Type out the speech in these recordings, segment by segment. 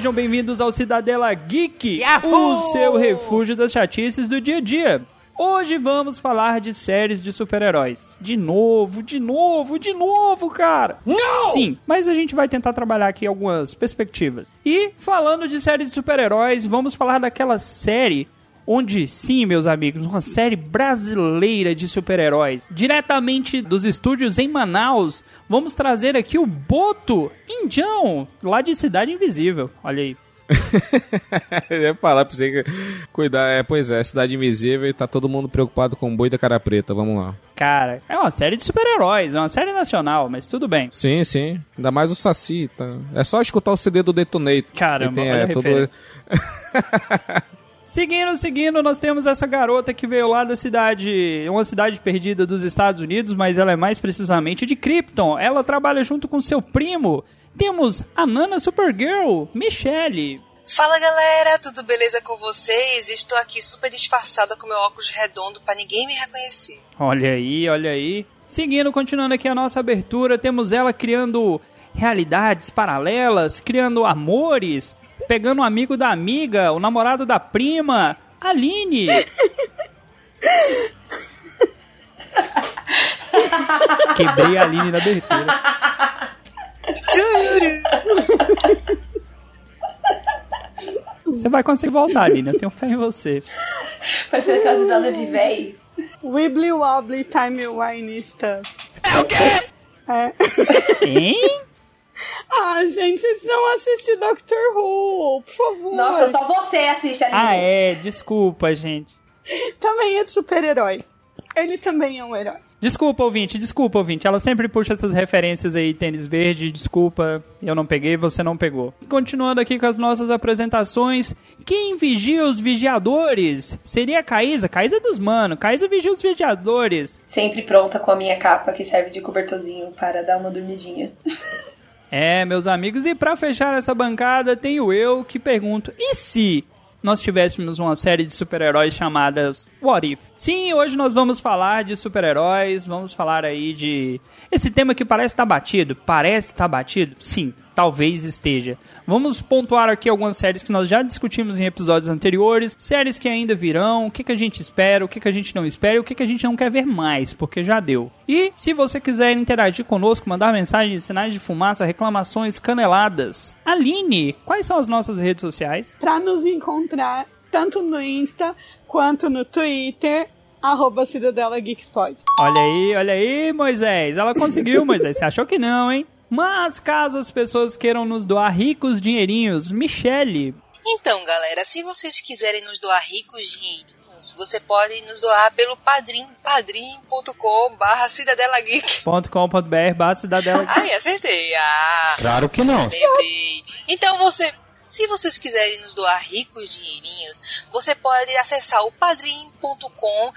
Sejam bem-vindos ao Cidadela Geek, o seu refúgio das chatices do dia a dia. Hoje vamos falar de séries de super-heróis. De novo, de novo, de novo, cara! Não! Sim, mas a gente vai tentar trabalhar aqui algumas perspectivas. E falando de séries de super-heróis, vamos falar daquela série onde, sim, meus amigos, uma série brasileira de super-heróis, diretamente dos estúdios em Manaus, vamos trazer aqui o Boto Indião, lá de Cidade Invisível. Olha aí. Eu ia falar pra você que cuidar. É, pois é, Cidade Invisível e tá todo mundo preocupado com o boi da cara preta. Vamos lá. Cara, é uma série de super-heróis, é uma série nacional, mas tudo bem. Sim, sim. Ainda mais o Saci. Tá? É só escutar o CD do Detonator. Caramba, tem, olha é, todo... Seguindo, seguindo, nós temos essa garota que veio lá da cidade, uma cidade perdida dos Estados Unidos, mas ela é mais precisamente de Krypton. Ela trabalha junto com seu primo. Temos a Nana Supergirl, Michelle. Fala galera, tudo beleza com vocês? Estou aqui super disfarçada com meu óculos redondo para ninguém me reconhecer. Olha aí, olha aí. Seguindo, continuando aqui a nossa abertura, temos ela criando realidades paralelas, criando amores, pegando um amigo da amiga, o namorado da prima, Aline. Quebrei a Aline na abertura. Você vai conseguir voltar, Aline. Eu tenho fé em você. Parecendo aquelas risadas de véi. Wibbly wobbly time wine stuff. É o quê? É. Hein? Ah, gente, vocês não assistem Doctor Who, por favor. Nossa, só você assiste ali. Ah, é. Desculpa, gente. Também é de super-herói. Ele também é um herói. Desculpa, ouvinte, desculpa, ouvinte. Ela sempre puxa essas referências aí, tênis verde, desculpa, eu não peguei, você não pegou. Continuando aqui com as nossas apresentações, quem vigia os vigiadores? Seria a Caísa? Caísa é dos mano, Caísa vigia os vigiadores. Sempre pronta com a minha capa que serve de cobertorzinho para dar uma dormidinha. É, meus amigos, e pra fechar essa bancada, tenho eu que pergunto: e se nós tivéssemos uma série de super-heróis chamadas What If? Sim, hoje nós vamos falar de super-heróis, vamos falar aí de. Esse tema que parece estar batido. Parece estar batido? Sim, talvez esteja. Vamos pontuar aqui algumas séries que nós já discutimos em episódios anteriores, séries que ainda virão, o que, que a gente espera, o que, que a gente não espera e o que, que a gente não quer ver mais, porque já deu. E se você quiser interagir conosco, mandar mensagens, sinais de fumaça, reclamações, caneladas. Aline, quais são as nossas redes sociais? Pra nos encontrar tanto no Insta quanto no Twitter, arroba Cidadela Geek Pod. Olha aí, olha aí, Moisés. Ela conseguiu, Moisés. Você achou que não, hein? Mas caso as pessoas queiram nos doar ricos dinheirinhos, Michele. Então, galera, se vocês quiserem nos doar ricos dinheirinhos, você pode nos doar pelo padrim, padrim.com barra Cidadela Geek. .com.br basta da dela. Ai, acertei. Ah, Claro que não. lembrei. Então você... Se vocês quiserem nos doar ricos dinheirinhos, você pode acessar o padrim.com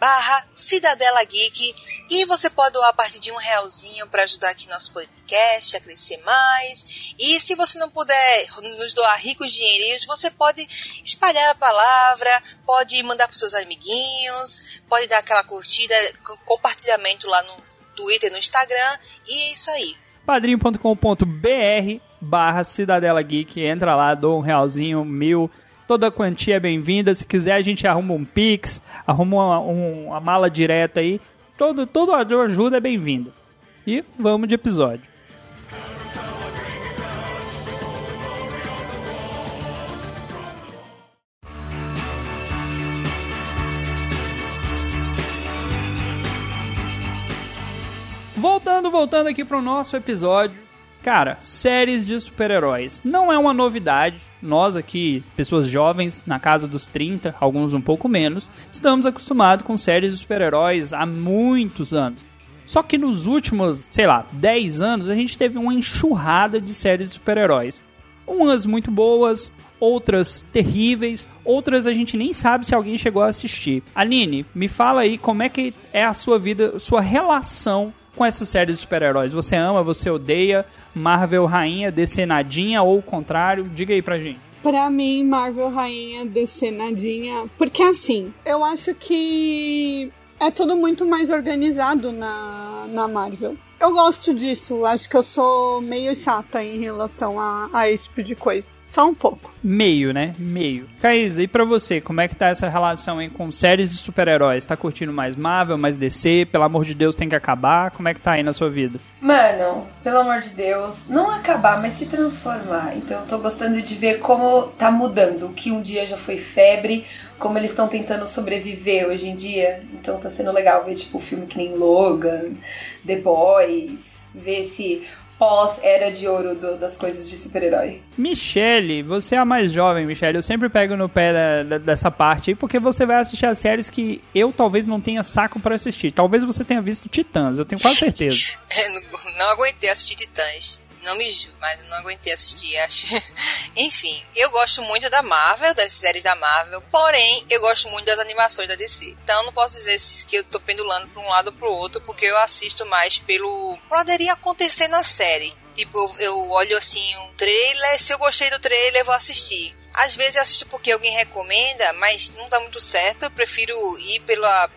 barra Cidadela Geek e você pode doar a partir de um realzinho para ajudar aqui nosso podcast a crescer mais. E se você não puder nos doar ricos dinheirinhos, você pode espalhar a palavra, pode mandar para seus amiguinhos, pode dar aquela curtida, co- compartilhamento lá no Twitter, no Instagram e é isso aí. padrim.com.br barra Cidadela Geek. Entra lá, dou um realzinho, mil. Toda quantia é bem-vinda. Se quiser, a gente arruma um Pix, arruma uma, um- uma mala direta aí. Todo, todo ajuda é bem-vinda. E vamos de episódio. Voltando, voltando aqui pro nosso episódio. Cara, séries de super-heróis. Não é uma novidade. Nós aqui, pessoas jovens, na casa dos 30, alguns um pouco menos, estamos acostumados com séries de super-heróis há muitos anos. Só que nos últimos, sei lá, 10 anos, a gente teve uma enxurrada de séries de super-heróis. Umas muito boas, outras terríveis, outras a gente nem sabe se alguém chegou a assistir. Aline, me fala aí como é que é a sua vida, sua relação com essas séries de super-heróis. Você ama, você odeia? Marvel rainha, decenadinha ou o contrário? Diga aí pra gente. Pra mim, Marvel Rainha decenadinha. Porque assim, eu acho que é tudo muito mais organizado na, na Marvel. Eu gosto disso. Acho que eu sou meio chata em relação a, a esse tipo de coisa. Só um pouco. Meio, né? Meio. Caísa, e pra você, como é que tá essa relação aí com séries de super-heróis? Tá curtindo mais Marvel, mais DC? Pelo amor de Deus, tem que acabar? Como é que tá aí na sua vida? Mano, pelo amor de Deus, não acabar, mas se transformar. Então eu tô gostando de ver como tá mudando. O que um dia já foi febre, como eles estão tentando sobreviver hoje em dia. Então tá sendo legal ver, tipo, filme que nem Logan, The Boys, ver esse pós-era de ouro do- das coisas de super-herói. Michele, você é a mais jovem, Michele. Eu sempre pego no pé da- da- dessa parte aí, porque você vai assistir as séries que eu talvez não tenha saco pra assistir. Talvez você tenha visto Titãs, eu tenho quase certeza. não, não aguentei assistir Titãs. Não me julgo, mas não aguentei assistir, acho. Enfim, eu gosto muito da Marvel, das séries da Marvel, porém, eu gosto muito das animações da DC. Então, não posso dizer que eu tô pendulando pra um lado ou pro outro, porque eu assisto mais pelo. Poderia acontecer na série. Tipo, eu olho assim um trailer, se eu gostei do trailer, eu vou assistir. Às vezes eu assisto porque alguém recomenda, mas não dá muito certo. Eu prefiro ir pela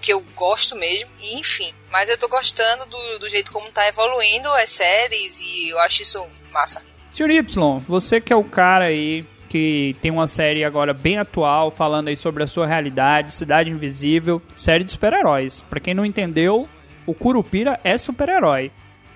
que eu gosto mesmo. E enfim. Mas eu tô gostando do, do jeito como tá evoluindo as séries e eu acho isso massa. Senhor Y, você que é o cara aí que tem uma série agora bem atual, falando aí sobre a sua realidade, Cidade Invisível, série de super-heróis. Pra quem não entendeu, o Curupira é super-herói.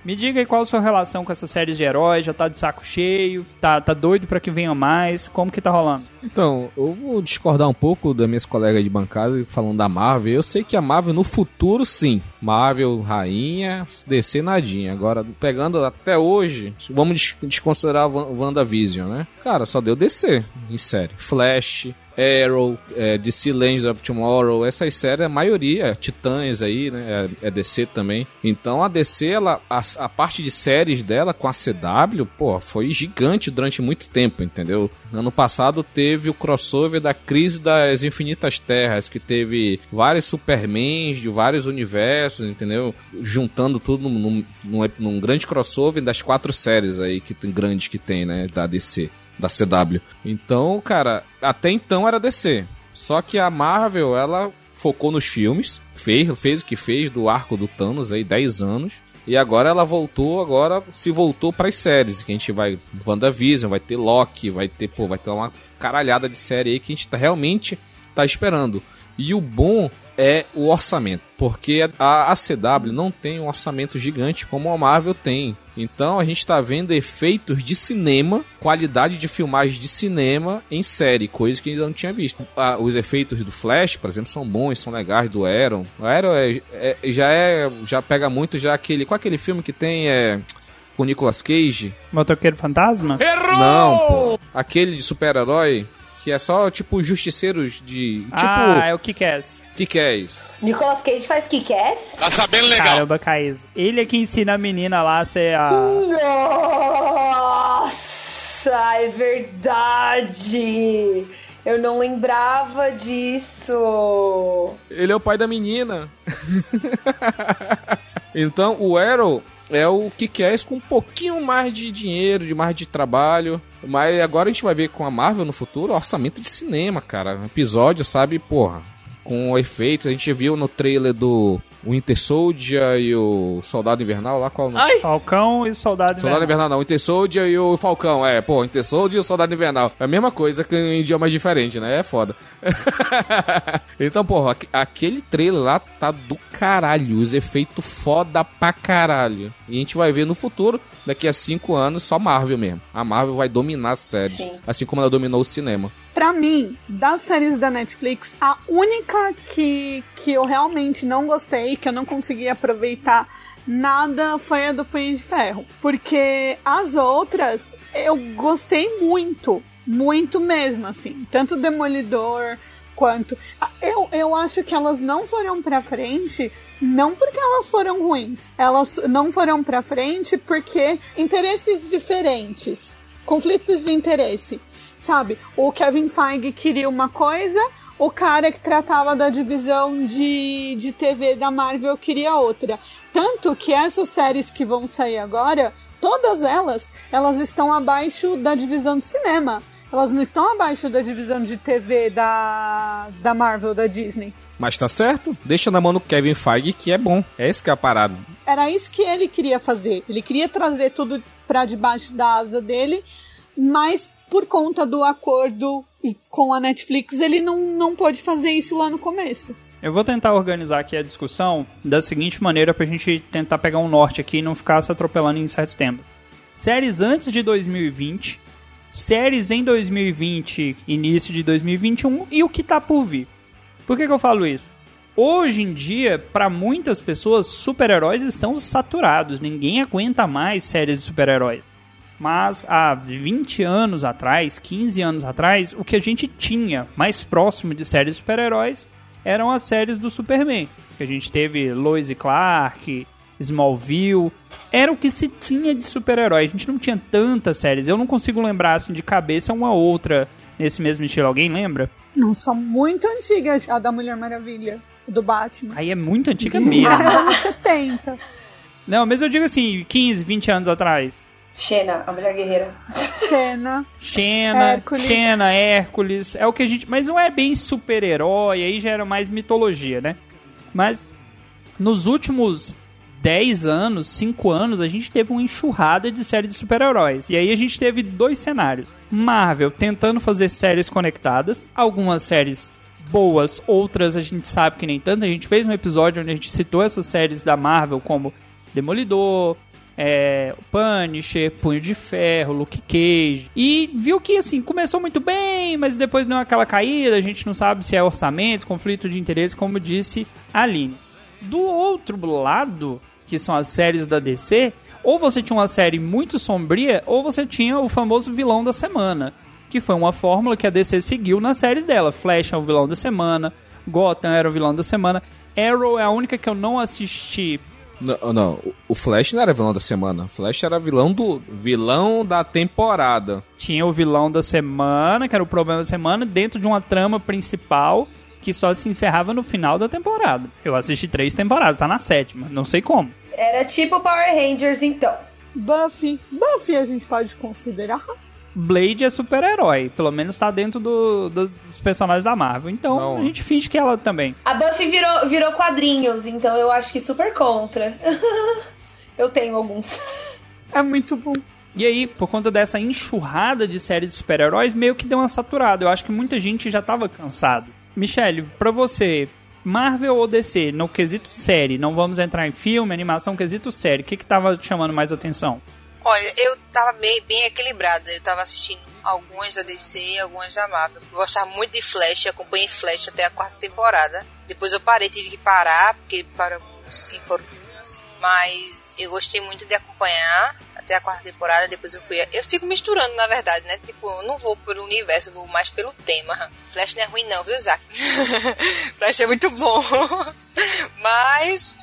Me diga aí qual a sua relação com essas séries de heróis, já tá de saco cheio, tá, tá doido pra que venha mais, como que tá rolando? Então, eu vou discordar um pouco das minhas colegas de bancada falando da Marvel. Eu sei que a Marvel no futuro, sim. Marvel, rainha, DC nadinha. Agora, pegando até hoje, vamos des- desconsiderar a Wa- WandaVision, né? Cara, só deu DC em série. Flash, Arrow, é, DC Legends of Tomorrow, essas séries, a maioria, Titãs aí, né? É, é DC também. Então a DC, ela, a, a parte de séries dela com a CW, pô, foi gigante durante muito tempo, entendeu? Ano passado teve o crossover da crise das infinitas terras, que teve vários Supermans de vários universos, entendeu? Juntando tudo num, num, num grande crossover das quatro séries aí que grandes que tem, né? Da DC da CW. Então, cara, até então era DC. Só que a Marvel, ela focou nos filmes, fez, fez o que fez do arco do Thanos aí 10 anos. E agora ela voltou, agora se voltou para as séries, que a gente vai WandaVision, vai ter Loki, vai ter, pô, vai ter uma caralhada de série aí que a gente tá, realmente tá esperando. E o bom é o orçamento, porque a, a CW não tem um orçamento gigante como a Marvel tem. Então a gente tá vendo efeitos de cinema, qualidade de filmagem de cinema em série, coisa que ainda não tinha visto. Ah, os efeitos do Flash, por exemplo, são bons, são legais, do Arrow. O Arrow é, é- já é. já pega muito já aquele. Qual é aquele filme que tem é. Com Nicolas Cage? Motoqueiro Fantasma? Não, pô. Aquele de super-herói. Que é só, tipo, justiceiros de. Tipo. ah, é o Kick-Ass. O que, que é isso? Nicolas Cage faz Kick-Ass? Tá sabendo legal. Caramba, Caísa. Ele é que ensina a menina lá a ser a... Nossa, é verdade! Eu não lembrava disso. Ele é o pai da menina. então, o Arrow é o que quer com um pouquinho mais de dinheiro, de mais de trabalho. Mas agora a gente vai ver com a Marvel no futuro orçamento de cinema, cara. Episódio, sabe, porra, com efeitos. A gente viu no trailer do Winter Soldier e o Soldado Invernal lá qual o nome? Falcão e Soldado Soldado Invernal. Invernal não, Winter Soldier e o Falcão. É, pô, Winter Soldier e o Soldado Invernal. É a mesma coisa que em idiomas diferentes, né? É foda. então, porra, aque- aquele trailer lá tá do caralho. Os efeitos foda pra caralho. E a gente vai ver no futuro, daqui a cinco anos, só Marvel mesmo. A Marvel vai dominar a série. Sim. Assim como ela dominou o cinema. Pra mim, das séries da Netflix, a única que, que eu realmente não gostei, que eu não consegui aproveitar nada, foi a do Punho de Ferro. Porque as outras eu gostei muito, muito mesmo, assim. Tanto Demolidor quanto. Eu, eu acho que elas não foram pra frente. Não porque elas foram ruins, elas não foram pra frente porque interesses diferentes, conflitos de interesse. sabe? O Kevin Feige queria uma coisa, o cara que tratava da divisão de, de TV da Marvel queria outra. Tanto que essas séries que vão sair agora, todas elas, elas estão abaixo da divisão de cinema. Elas não estão abaixo da divisão de TV da, da Marvel, da Disney. Mas tá certo, deixa na mão do Kevin Feige que é bom. É esse que é a parada. Era isso que ele queria fazer. Ele queria trazer tudo pra debaixo da asa dele, mas por conta do acordo com a Netflix, ele não, não pôde fazer isso lá no começo. Eu vou tentar organizar aqui a discussão da seguinte maneira pra gente tentar pegar um norte aqui e não ficar se atropelando em certos temas. Séries antes de 2020, séries em 2020, início de 2021 e o que tá por vir. Por que, que eu falo isso? Hoje em dia, para muitas pessoas, super-heróis estão saturados. Ninguém aguenta mais séries de super-heróis. Mas há 20 anos atrás, 15 anos atrás, o que a gente tinha mais próximo de séries de super-heróis eram as séries do Superman. Que a gente teve Lois e Clark, Smallville. Era o que se tinha de super-herói. A gente não tinha tantas séries. Eu não consigo lembrar assim de cabeça uma outra nesse mesmo estilo. Alguém lembra? Não, são muito antigas a da Mulher Maravilha, do Batman. Aí é muito antiga mesmo. anos 70. Não, mas eu digo assim, 15, 20 anos atrás. Xena, a mulher guerreira. Xena. Xena, Hércules. Xena, Hércules, é o que a gente, mas não é bem super-herói, aí já era mais mitologia, né? Mas nos últimos 10 anos, 5 anos, a gente teve uma enxurrada de séries de super-heróis. E aí a gente teve dois cenários. Marvel tentando fazer séries conectadas, algumas séries boas, outras a gente sabe que nem tanto. A gente fez um episódio onde a gente citou essas séries da Marvel como Demolidor, é, Punisher, Punho de Ferro, Luke Cage. E viu que, assim, começou muito bem, mas depois deu aquela caída. A gente não sabe se é orçamento, conflito de interesse, como disse a Aline. Do outro lado, que são as séries da DC, ou você tinha uma série muito sombria, ou você tinha o famoso vilão da semana. Que foi uma fórmula que a DC seguiu nas séries dela. Flash é o vilão da semana, Gotham era o vilão da semana. Arrow é a única que eu não assisti Não, não, o Flash não era vilão da semana. O Flash era vilão do vilão da temporada. tinha o vilão da semana, que era o problema da semana, dentro de uma trama principal que só se encerrava no final da temporada. Eu assisti três temporadas, tá na sétima, não sei como. Era tipo Power Rangers, então. Buffy. Buffy a gente pode considerar. Blade é super-herói, pelo menos tá dentro do- do- dos personagens da Marvel. Então Não. a gente finge que ela também. A Buffy virou, virou quadrinhos, então eu acho que super contra. eu tenho alguns. É muito bom. E aí, por conta dessa enxurrada de séries de super-heróis, meio que deu uma saturada. Eu acho que muita gente já tava cansado. Michelle, pra você, Marvel ou DC, no quesito série, não vamos entrar em filme, animação, quesito série, o que que tava te chamando mais atenção? Olha, eu tava bem, bem equilibrada. Eu tava assistindo algumas da DC e algumas da Marvel. Eu gostava muito de Flash, acompanhei Flash até a quarta temporada. Depois eu parei, tive que parar, porque para alguns infortúnios. Mas eu gostei muito de acompanhar até a quarta temporada. Depois eu fui. Eu fico misturando, na verdade, né? Tipo, eu não vou pelo universo, eu vou mais pelo tema. Flash não é ruim, não, viu, Zack? Flash é muito bom. Mas.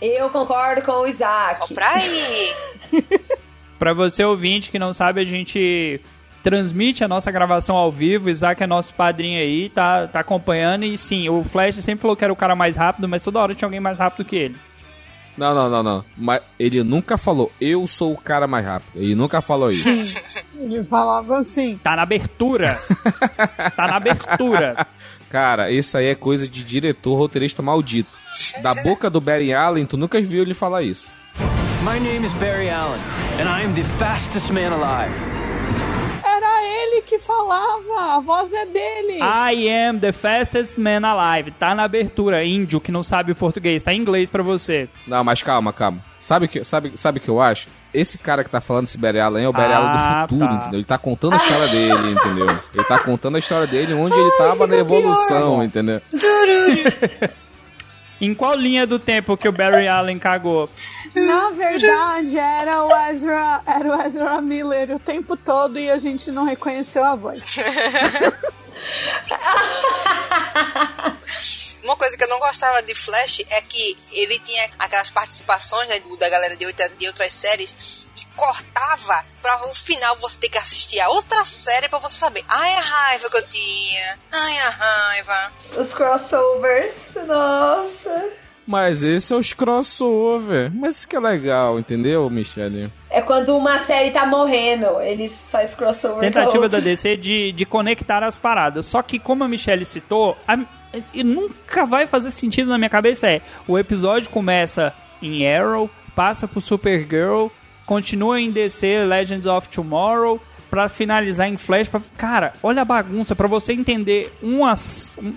Eu concordo com o Isaac. Ó, pra aí. Pra você ouvinte que não sabe, a gente transmite a nossa gravação ao vivo. O Isaac é nosso padrinho aí, tá, tá acompanhando. E sim, o Flash sempre falou que era o cara mais rápido, mas toda hora tinha alguém mais rápido que ele. Não, não, não, não. Mas ele nunca falou, eu sou o cara mais rápido. Ele nunca falou isso. Ele falava assim. Tá na abertura. tá na abertura. Cara, isso aí é coisa de diretor roteirista maldito. Da boca do Barry Allen, tu nunca viu ele falar isso. My name is Barry Allen, and I am the fastest man alive. Falava, a voz é dele. I am the fastest man alive. Tá na abertura. Índio que não sabe português. Tá em inglês pra você. Não, mas calma, calma. Sabe o que, sabe, sabe que eu acho? Esse cara que tá falando esse Barry Allen é o Barry Ah, do futuro, tá. entendeu? Ele tá contando a história dele, entendeu? Ele tá contando a história dele onde ele tava na evolução, entendeu? Em qual linha do tempo que o Barry Allen cagou? Na verdade, era o Ezra, era o Ezra Miller o tempo todo e a gente não reconheceu a voz. Uma coisa que eu não gostava de Flash é que ele tinha aquelas participações né, da galera de, outra- de outras séries. E cortava pra no final você ter que assistir a outra série pra você saber. Ai, a raiva que eu tinha. Ai, a raiva. Os crossovers, nossa. Mas esse é os crossover. Mas isso que é legal, entendeu, Michele? É quando uma série tá morrendo, eles fazem crossover. Tentativa da. DC de, de conectar as paradas. Só que, como a Michelle citou, a- e nunca vai fazer sentido na minha cabeça é o episódio começa em Arrow, passa pro Supergirl, continua em DC Legends of Tomorrow, pra finalizar em Flash. Pra... Cara, olha a bagunça, pra você entender uma,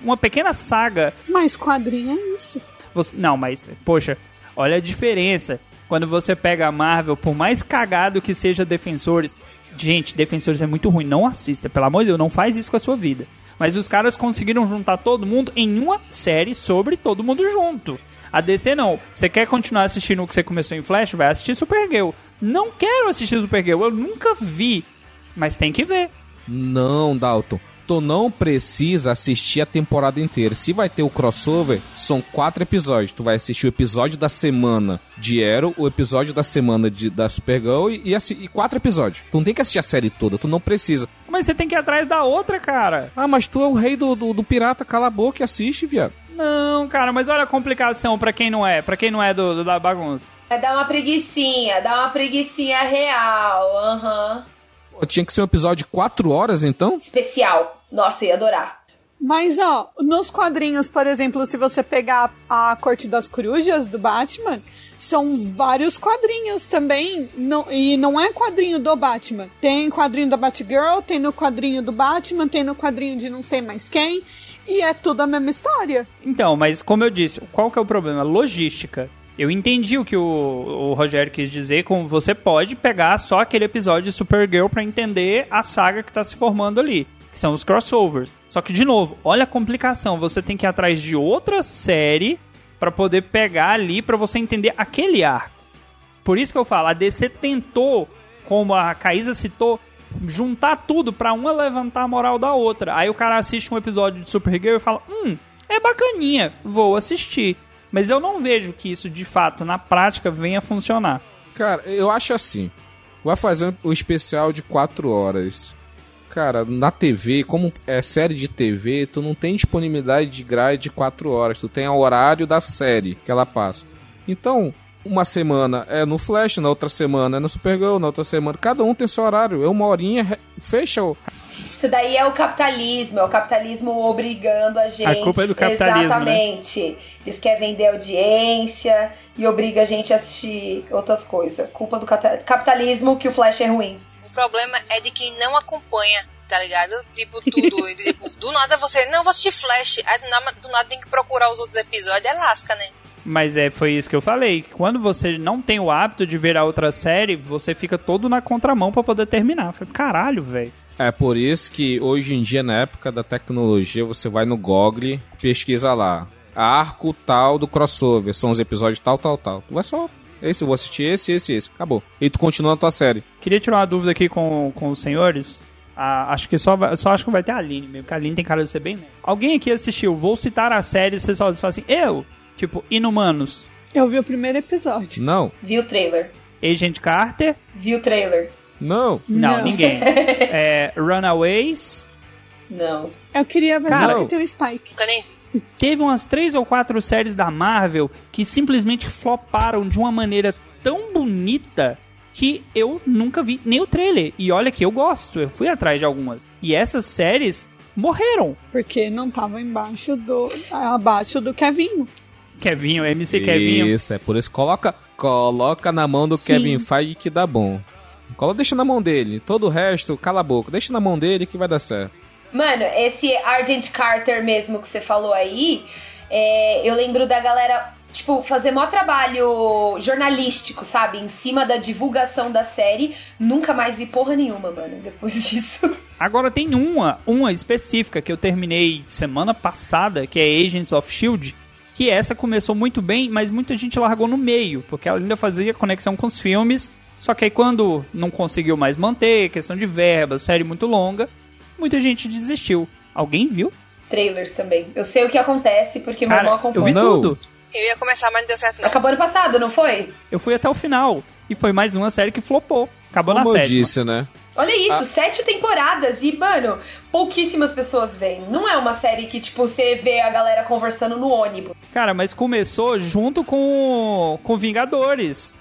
uma pequena saga Mas quadrinho é isso. você- não, mas, poxa, olha a diferença. Quando você pega a Marvel, por mais cagado que seja Defensores. Gente, Defensores é muito ruim. Não assista, pelo amor de Deus, não faz isso com a sua vida. Mas os caras conseguiram juntar todo mundo em uma série sobre todo mundo junto. A DC não. Você quer continuar assistindo o que você começou em Flash? Vai assistir Supergirl. Não quero assistir Supergirl, eu nunca vi. Mas tem que ver. Não, Dalton. Tu não precisa assistir a temporada inteira. Se vai ter o crossover, são quatro episódios. Tu vai assistir o episódio da semana de Arrow, o episódio da semana de, da Supergirl e, e, e quatro episódios. Tu não tem que assistir a série toda, tu não precisa. Mas você tem que ir atrás da outra, cara. Ah, mas tu é o rei do, do, do pirata, cala a boca e assiste, viado. Não, cara, mas olha a complicação pra quem não é, pra quem não é do, do- da bagunça. Vai dar uma preguicinha, dá uma preguicinha real, aham. Pô, tinha que ser um episódio de quatro horas, então? Especial. Nossa, ia adorar. Mas, ó, nos quadrinhos, por exemplo, se você pegar a Corte das Corujas do Batman, são vários quadrinhos também. Não, e não é quadrinho do Batman. Tem quadrinho da Batgirl, tem no quadrinho do Batman, tem no quadrinho de não sei mais quem. E é tudo a mesma história. Então, mas como eu disse, qual que é o problema? Logística. Eu entendi o que o, o Rogério quis dizer, como você pode pegar só aquele episódio de Supergirl pra entender a saga que tá se formando ali, são os crossovers. Só que, de novo, olha a complicação, você tem que ir atrás de outra série pra poder pegar ali pra você entender aquele arco. Por isso que eu falo, a DC tentou, como a Caísa citou, juntar tudo pra uma levantar a moral da outra. Aí o cara assiste um episódio de Supergirl e fala: Hum, é bacaninha, vou assistir. Mas eu não vejo que isso de fato na prática venha funcionar. Cara, eu acho assim. Vai fazer o especial de quatro horas. Cara, na TV, como é série de TV, tu não tem disponibilidade de grade de quatro horas. Tu tem o horário da série que ela passa. Então, uma semana é no Flash, na outra semana é no Supergirl, na outra semana. Cada um tem seu horário. É uma horinha, fecha o. Isso daí é o capitalismo, é o capitalismo obrigando a gente. culpa é do capitalismo, né? Exatamente. Eles querem vender audiência e obriga a gente a assistir outras coisas. Culpa do capitalismo que o Flash é ruim. O problema é de quem não acompanha, tá ligado? Tipo, tudo. tipo, do nada você, não, vou assistir Flash. Aí do nada, do nada tem que procurar os outros episódios. É lasca, né? Mas é, foi isso que eu falei. Quando você não tem o hábito de ver a outra série, você fica todo na contramão pra poder terminar. Falei, caralho, velho. É por isso que hoje em dia, na época da tecnologia, você vai no Google, pesquisa lá. Arco tal do crossover. São os episódios tal, tal, tal. Tu vai só. Esse eu vou assistir, esse, esse, esse. Acabou. E tu continua a tua série. Queria tirar uma dúvida aqui com, com os senhores. Ah, acho que só, vai- só acho que vai ter a Aline mesmo, porque a Aline tem cara de ser bem. Alguém aqui assistiu, vou citar a série, vocês só falam assim, eu, tipo, Inumanos, Eu vi o primeiro episódio. Não, Viu o trailer? Agent Carter, Viu o trailer? não. não, Não. ninguém. É, Runaways, Não. Eu queria ver Cara, se tem o Spike. Nunca nem vi. Teve umas três ou quatro séries da Marvel que simplesmente floparam de uma maneira tão bonita que eu nunca vi nem o trailer. E olha que eu gosto, eu fui atrás de algumas. E essas séries morreram. Porque não tava embaixo do. abaixo do Kevinho. Kevinho, MC Kevinho. Isso, é por isso. Coloca, coloca na mão do Sim. Kevin Feige que dá bom. Coloca, deixa na mão dele. Todo o resto, cala a boca. Deixa na mão dele que vai dar certo. Mano, esse Argent Carter mesmo que você falou aí, é, eu lembro da galera, tipo, fazer maior trabalho jornalístico, sabe? Em cima da divulgação da série. Nunca mais vi porra nenhuma, mano, depois disso. Agora tem uma, uma específica que eu terminei semana passada, que é Agents of Shield, que essa começou muito bem, mas muita gente largou no meio, porque ela ainda fazia conexão com os filmes, só que aí quando não conseguiu mais manter, questão de verba, série muito longa, muita gente desistiu. Alguém viu? Trailers também. Eu sei o que acontece porque meu irmão Cara, eu vi acompanha. Não. tudo. Eu ia começar, mas não deu certo, não. Acabou ano passado, não foi? Eu fui até o final. E foi mais uma série que flopou. Acabou Como na eu sétima. disse, né? Olha isso, sete temporadas e, mano, pouquíssimas pessoas veem. Não é uma série que, tipo, você vê a galera conversando no ônibus. Cara, mas começou junto com, com Vingadores.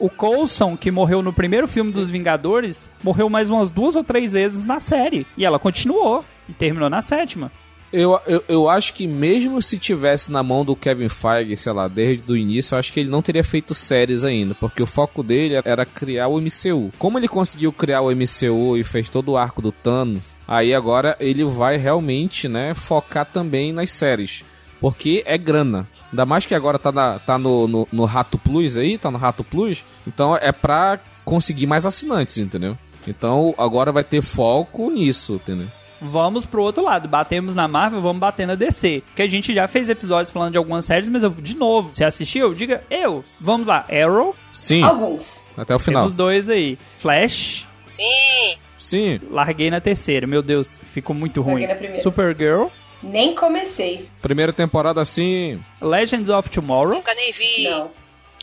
O Coulson, que morreu no primeiro filme dos Vingadores, morreu mais umas duas ou três vezes na série. E ela continuou. E terminou na sétima. Eu, eu, eu acho que mesmo se tivesse na mão do Kevin Feige, sei lá, desde o início, eu acho que ele não teria feito séries ainda, porque o foco dele era criar o MCU. Como ele conseguiu criar o MCU e fez todo o arco do Thanos, aí agora ele vai realmente, né, focar também nas séries. Porque é grana. Ainda mais que agora tá, na, tá no, no, no Rato Plus aí, tá no Rato Plus. Então é pra conseguir mais assinantes, entendeu? Então agora vai ter foco nisso, entendeu? Vamos pro outro lado. Batemos na Marvel, vamos bater na DC. Que a gente já fez episódios falando de algumas séries, mas eu, de novo, você assistiu? Diga eu. Vamos lá. Arrow, Sim, Alguns. até o final. temos dois aí. Flash, Sim. Sim, larguei na terceira. Meu Deus, ficou muito ruim. Larguei na primeira. Supergirl, Nem comecei. primeira temporada assim. Legends of Tomorrow. Nunca nem vi. Não.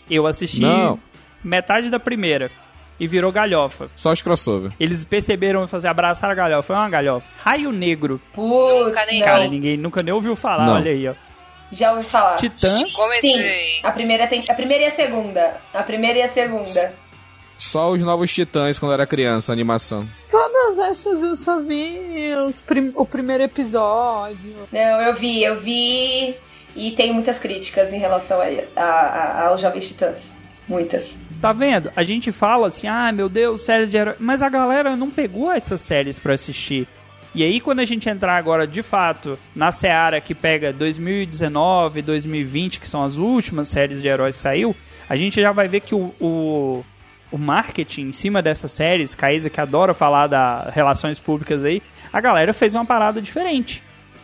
Eu assisti Não. metade da primeira e virou galhofa. Só os crossover. Eles perceberam e fazer abraçar a galhofa. Foi uma galhofa. Raio Negro. Putz, Nunca nem. Cara, Sim. ninguém nunca nem ouviu falar. Não. Olha aí, ó. Já ouvi falar. Titã. Comecei. Sim, a primeira, tem... a primeira e a segunda. A primeira e a segunda. Só os novos titãs quando era criança, a animação. Todas essas eu só vi os prim- o primeiro episódio. Não, eu vi, eu vi. E tenho muitas críticas em relação a, a, a, aos Jovens Titãs. Muitas. Tá vendo? A gente fala assim, ah, meu Deus, séries de herói. Mas a galera não pegou essas séries pra assistir. E aí, quando a gente entrar agora, de fato, na Seara que pega 2019, 2020, que são as últimas séries de heróis que saiu, a gente já vai ver que o, o, o marketing em cima dessas séries, Caísa que adora falar da relações públicas aí, a galera fez uma parada diferente.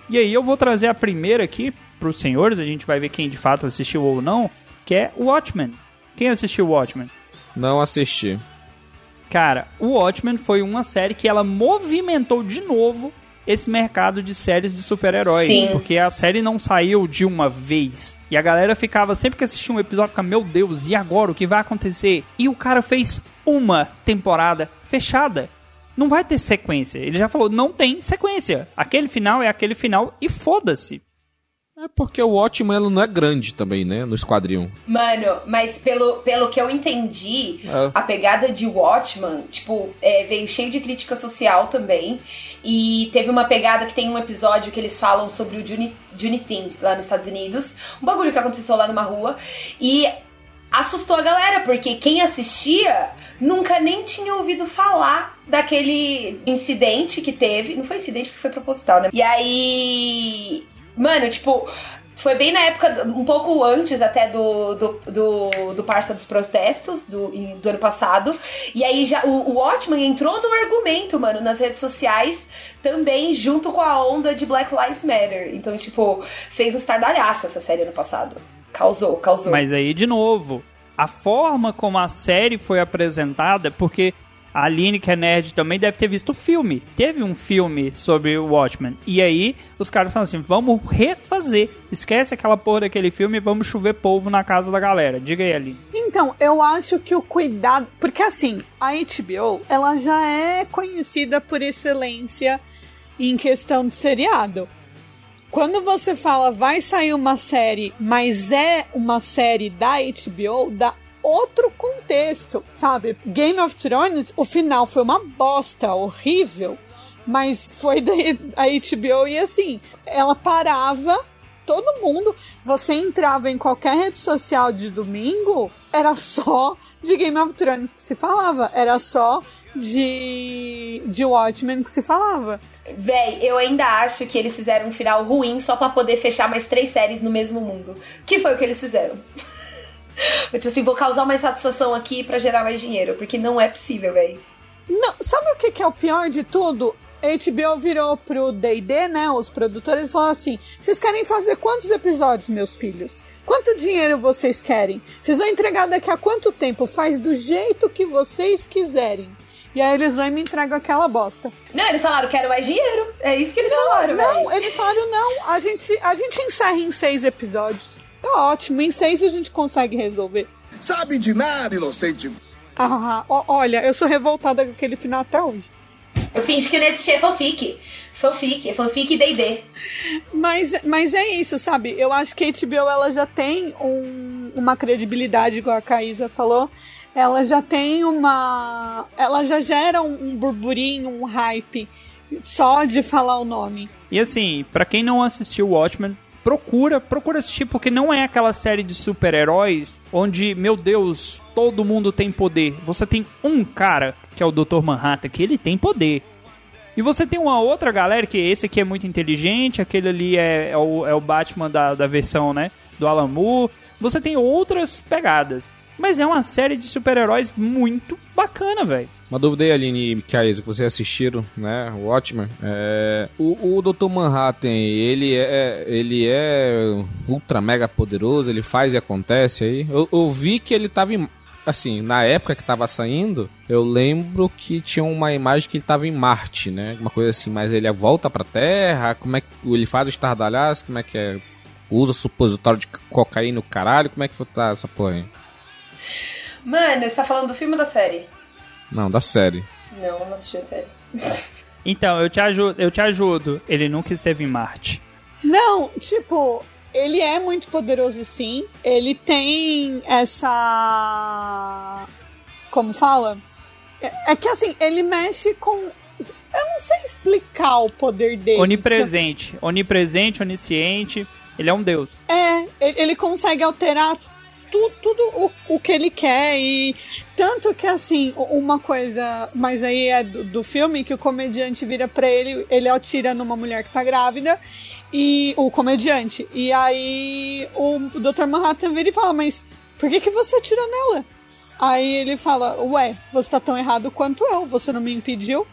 E aí eu vou trazer a primeira aqui pros senhores, a gente vai ver quem de fato assistiu ou não, que é Watchmen. Quem assistiu Watchmen? Não assisti. Cara, o Watchmen foi uma série que ela movimentou de novo esse mercado de séries de super-heróis. Porque a série não saiu de uma vez. E a galera ficava, sempre que assistia um episódio, ficava, meu Deus, e agora? O que vai acontecer? E o cara fez uma temporada fechada. Não vai ter sequência. Ele já falou, não tem sequência. Aquele final é aquele final e foda-se. É porque o Watchmen ela não é grande também, né? No esquadrão. Mano, mas pelo, pelo que eu entendi, É. a pegada de Watchman, tipo, é, veio cheio de crítica social também. E teve uma pegada que tem um episódio que eles falam sobre o Juni, Juni Things lá nos Estados Unidos. Um bagulho que aconteceu lá numa rua. E assustou a galera, porque quem assistia nunca nem tinha ouvido falar daquele incidente que teve. Não foi incidente porque foi proposital, né? E aí. Mano, tipo. Foi bem na época, um pouco antes até do, do, do, do Parça dos Protestos, do, do ano passado. E aí já o, o Watchman entrou no argumento, mano, nas redes sociais, também junto com a onda de Black Lives Matter. Então, tipo, fez um estardalhaço essa série ano passado. Causou, causou. Mas aí, de novo, a forma como a série foi apresentada, porque a Aline, que é nerd, também deve ter visto o filme. Teve um filme sobre o Watchmen. E aí, os caras falam assim: vamos refazer. Esquece aquela porra daquele filme e vamos chover polvo na casa da galera. Diga aí, Aline. Então, eu acho que o cuidado. Porque assim, a HBO, ela já é conhecida por excelência em questão de seriado. Quando você fala vai sair uma série, mas é uma série da HBO, dá outro contexto, sabe? Game of Thrones, o final foi uma bosta, horrível, mas foi da HBO e assim, ela parava todo mundo, você entrava em qualquer rede social de domingo, era só de Game of Thrones que se falava, era só de de Watchmen que se falava. Véi, eu ainda acho que eles fizeram um final ruim só pra poder fechar mais três séries no mesmo mundo. Que foi o que eles fizeram. tipo assim, vou causar mais satisfação aqui pra gerar mais dinheiro, porque não é possível, véi. Não, sabe o que, que é o pior de tudo? A HBO virou pro D&D, né, os produtores, falaram assim, vocês querem fazer quantos episódios, meus filhos? Quanto dinheiro vocês querem? Vocês vão entregar daqui a quanto tempo? Faz do jeito que vocês quiserem. E aí eles vão e me entregam aquela bosta. Não, eles falaram, quero mais dinheiro. É isso que eles falaram, Não, véi. eles falaram, não, a gente, a gente encerra em seis episódios. Tá ótimo, em seis a gente consegue resolver. Sabe de nada, inocente. Ah, ó- olha, eu sou revoltada com aquele final até hoje. Eu fingi que não existia fanfic. Fanfic, é fanfic D&D. Mas, mas é isso, sabe? Eu acho que a HBO ela já tem um- uma credibilidade, igual a Caísa falou. Ela já tem uma. Ela já gera um, um burburinho, um hype, só de falar o nome. E assim, pra quem não assistiu Watchmen, procura, procura assistir porque não é aquela série de super-heróis onde, meu Deus, todo mundo tem poder. Você tem um cara, que é o Dr. Manhattan, que ele tem poder. E você tem uma outra galera, que esse aqui é muito inteligente, aquele ali é, é o, é o Batman da, da versão, né, do Alan Moore. Você tem outras pegadas. Mas é uma série de super-heróis muito bacana, velho. Uma dúvida aí, Aline e Kaisa, que vocês assistiram, né? O Watchmen. É, o, o Dr. Manhattan, ele é, ele é ultra mega poderoso, ele faz e acontece aí. Eu, eu vi que ele tava em. Assim, na época que tava saindo, eu lembro que tinha uma imagem que ele tava em Marte, né? Uma coisa assim, mas ele volta pra Terra, como é que ele faz o estardalhaço, como é que é? Usa supositório de cocaína, o caralho, como é que tá essa porra aí? Mano, você tá falando do filme ou da série? Não, da série. Não, eu não assisti a série. Então, eu te ajudo, eu te ajudo. Ele nunca esteve em Marte. Não, tipo, ele é muito poderoso sim. Ele tem essa. Como fala? É, é que assim, ele mexe com. Eu não sei explicar o poder dele. Onipresente. Onipresente, onisciente. Ele é um deus. É, ele, ele consegue alterar tu, tudo o, o que ele quer e tanto que assim, uma coisa, mas aí é do, do filme que o comediante vira pra ele, ele atira numa mulher que tá grávida e o comediante e aí o Dr. Manhattan vira e fala, mas por que que você atirou nela? Aí ele fala, ué, você tá tão errado quanto eu, você não me impediu?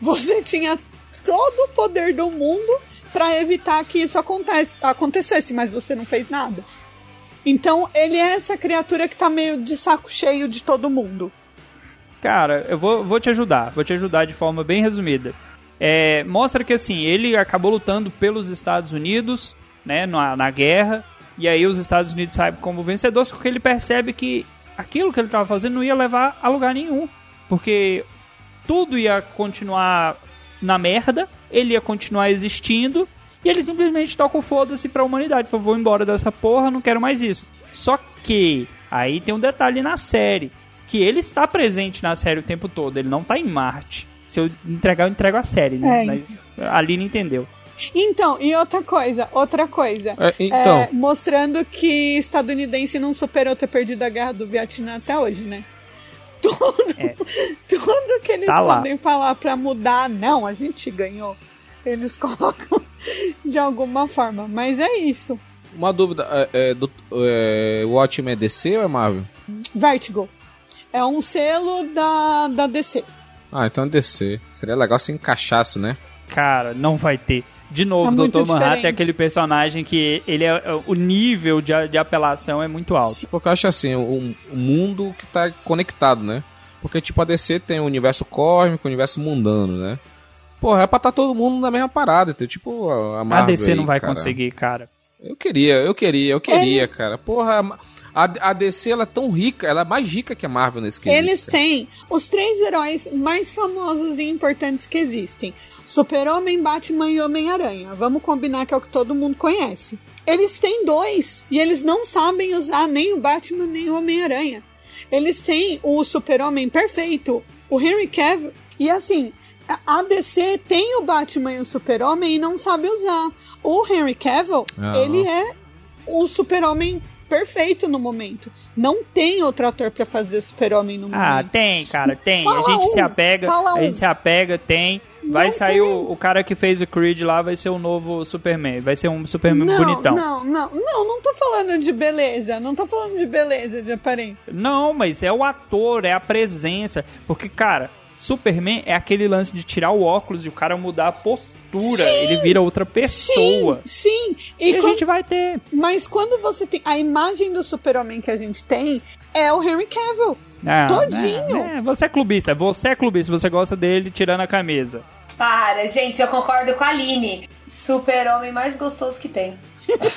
Você tinha todo o poder do mundo pra evitar que isso acontece, acontecesse, mas você não fez nada. Então ele é essa criatura que tá meio de saco cheio de todo mundo. Cara, eu vou, vou te ajudar. Vou te ajudar de forma bem resumida. É, mostra que assim, ele acabou lutando pelos Estados Unidos, né, na, na guerra. E aí os Estados Unidos saem como vencedores porque ele percebe que aquilo que ele estava fazendo não ia levar a lugar nenhum. Porque tudo ia continuar na merda, ele ia continuar existindo, e ele simplesmente toca o foda-se pra humanidade. Falou, vou embora dessa porra, não quero mais isso. Só que, aí tem um detalhe na série, que ele está presente na série o tempo todo, ele não tá em Marte. Se eu entregar, eu entrego a série, né? É. Mas a Aline entendeu. Então, e outra coisa, outra coisa. É, então. É, mostrando que estadunidense não superou ter perdido a guerra do Vietnã até hoje, né? Tudo, tudo que eles Tá lá. podem falar pra mudar, não, a gente ganhou. Eles colocam de alguma forma. Mas é isso. Uma dúvida, é, é, do, é, o Watchmen é DC ou é Marvel? Vertigo. É um selo da, da DC. Ah, então é DC. Seria legal se encaixasse, né? Cara, não vai ter. De novo, É o muito Dr. Manhattan é aquele personagem que ele é, o nível de, de apelação é muito alto. Porque eu acho assim, um, um mundo que tá conectado, né? Porque, tipo, a DC tem o universo cósmico, o universo mundano, né? Porra, é pra estar todo mundo na mesma parada, tipo, a, a A Marvel DC não aí, vai cara. conseguir, cara. Eu queria, eu queria, eu queria, Eles- cara. Porra, a, a DC, ela é tão rica, ela é mais rica que a Marvel nesse quesito. Eles têm os três heróis mais famosos e importantes que existem: Super-Homem, Batman e Homem-Aranha. Vamos combinar que é o que todo mundo conhece. Eles têm dois e eles não sabem usar nem o Batman nem o Homem-Aranha. Eles têm o Super-Homem perfeito, o Henry Cavill, e assim. A DC tem o Batman e o Super-Homem e não sabe usar. O Henry Cavill, Ah. ele é o Super-Homem perfeito no momento. Não tem outro ator pra fazer Super-Homem no Ah, momento. tem, cara, tem. Fala a gente um, se apega, fala a um. gente se apega, tem. Vai Não sair o, o cara que fez o Creed lá, vai ser o novo Superman. Vai ser um Superman não, bonitão. Não, não, não, não tô falando de beleza. Não tô falando de beleza, de aparência. Não, mas é o ator, é a presença. Porque, cara, Superman é aquele lance de tirar o óculos e o cara mudar a postura. Sim! Ele vira outra pessoa. Sim, sim. E, E, a gente vai ter. Mas quando você tem. A imagem do super-homem que a gente tem é o Henry Cavill. Ah, Todinho. né, né, você é clubista, você é clubista, você gosta dele tirando a camisa. Para, gente, eu concordo com a Aline. Super-homem mais gostoso que tem.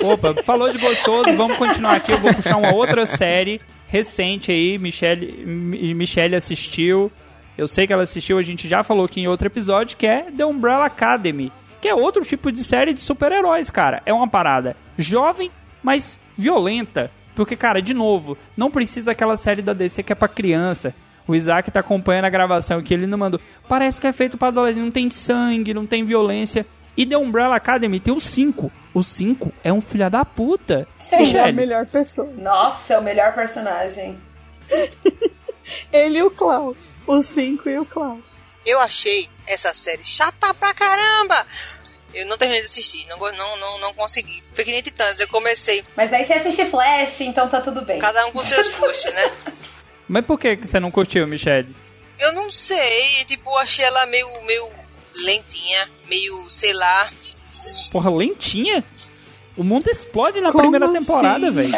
Opa, falou de gostoso, vamos continuar aqui. Eu vou puxar uma outra série recente aí, Michelle, Mi- Michelle assistiu. Eu sei que ela assistiu, a gente já falou aqui em outro episódio, que é The Umbrella Academy. Que é outro tipo de série de super-heróis, cara. É uma parada jovem, mas violenta. Porque, cara, de novo, não precisa aquela série da DC que é pra criança. O Isaac tá acompanhando a gravação que ele não mandou. Parece que é feito pra adolescente. Não tem sangue, não tem violência. E The Umbrella Academy tem o 5. O 5 é um filho da puta. Ele é a melhor pessoa. Nossa, é o melhor personagem. Ele e o Klaus. Os cinco e o Klaus. Eu achei essa série chata pra caramba. Eu não terminei de assistir, não, não, não, não consegui. Foi que nem Titãs, eu comecei, Mas aí você assiste Flash, então tá tudo bem. cada um com seus gostos, né? Mas por que que você não curtiu, Michelle? Eu não sei, tipo, achei ela meio, meio lentinha, meio, sei lá. Porra, lentinha? O mundo explode na Como primeira assim? temporada, velho.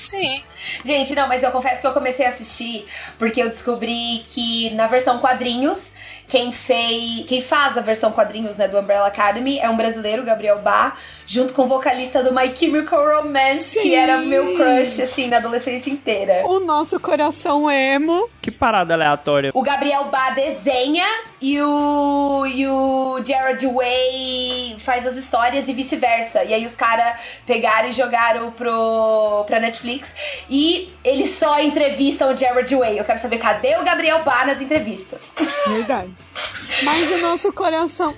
Sim. Gente, não, mas eu confesso que eu comecei a assistir porque eu descobri que na versão quadrinhos, quem fez, quem faz a versão quadrinhos, né, do Umbrella Academy é um brasileiro, Gabriel Bá, junto com o vocalista do My Chemical Romance, Sim. que era meu crush assim na adolescência inteira. O nosso coração emo. Que parada aleatória. O Gabriel Bá desenha e o, e o Jared Way faz as histórias e vice-versa. E aí os caras pegaram e jogaram pro, pra Netflix e eles só entrevistam o Jared Way. Eu quero saber cadê o Gabriel Bá nas entrevistas. Verdade. Mas o nosso coração.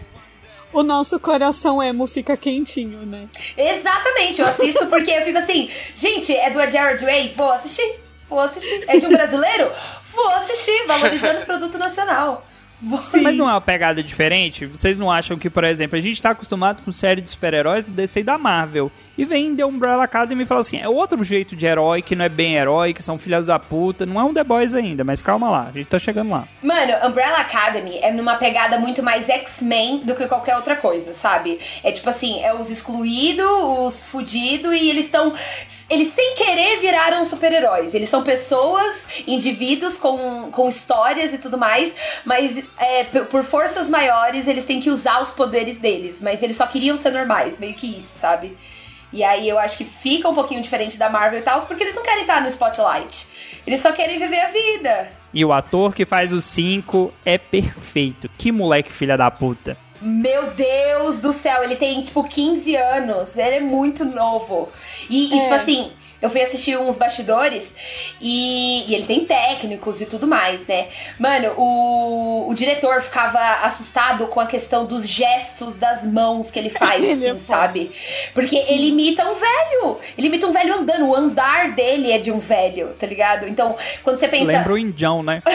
O nosso coração emo fica quentinho, né? Exatamente, eu assisto porque eu fico assim, gente, é do Jared Way? Vou assistir. Vou assistir. É de um brasileiro? Vou assistir, valorizando o produto nacional. Mas não é uma pegada diferente? Vocês não acham que, por exemplo, a gente tá acostumado com série de super-heróis do DC e da Marvel. E vem The Umbrella Academy e fala assim: é outro jeito de herói que não é bem herói, que são filhas da puta. Não é um The Boys ainda, mas calma lá, a gente tá chegando lá. Mano, Umbrella Academy é numa pegada muito mais X-Men do que qualquer outra coisa, sabe? É tipo assim, é os excluídos, os fudidos, e eles estão. Eles sem querer viraram super-heróis. Eles são pessoas, indivíduos com, com histórias e tudo mais, mas é, por forças maiores eles têm que usar os poderes deles. Mas eles só queriam ser normais, meio que isso, sabe? E aí eu acho que fica um pouquinho diferente da Marvel e tal, porque eles não querem estar no spotlight. Eles só querem viver a vida. E o ator que faz o 5 é perfeito. Que moleque filha da puta. Meu Deus do céu, ele tem tipo 15 anos, ele é muito novo. E, e, É. tipo assim, eu fui assistir uns bastidores e, e ele tem técnicos e tudo mais, né? Mano, o, o diretor ficava assustado com a questão dos gestos das mãos que ele faz, assim, é foda. sabe? Porque ele imita um velho. Ele imita um velho andando. O andar dele é de um velho, tá ligado? Então, quando você pensa. Lembra o Indião, né?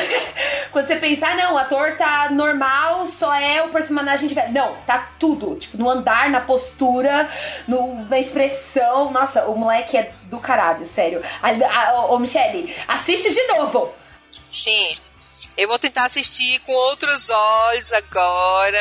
Quando você pensar, ah, não, o ator tá normal, só é o personagem de velho. Não, tá tudo. Tipo, no andar, na postura, no, na expressão. Nossa, o moleque é do caralho, sério. A, ô, Michele, assiste de novo. Sim. Eu vou tentar assistir com outros olhos agora.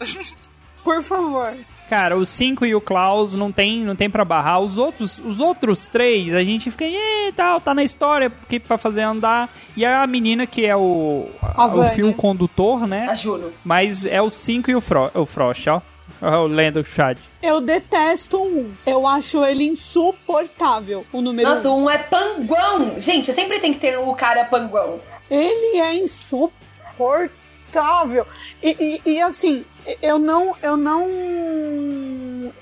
Por favor. Cara, o 5 e o Klaus não tem, não tem pra barrar. Os outros, os outros três, a gente fica, e tal, tá na história, porque pra fazer andar. E a menina que é o, A o Vânia. fio condutor, né? A Juno. Mas é o 5 e o, Fro, o Frost, ó. O lendo do chat. Eu detesto um. Eu acho ele insuportável. O número Nossa, um. um é panguão. Gente, sempre tem que ter o cara panguão. Ele é insuportável. E, e, e, assim, eu não, eu não,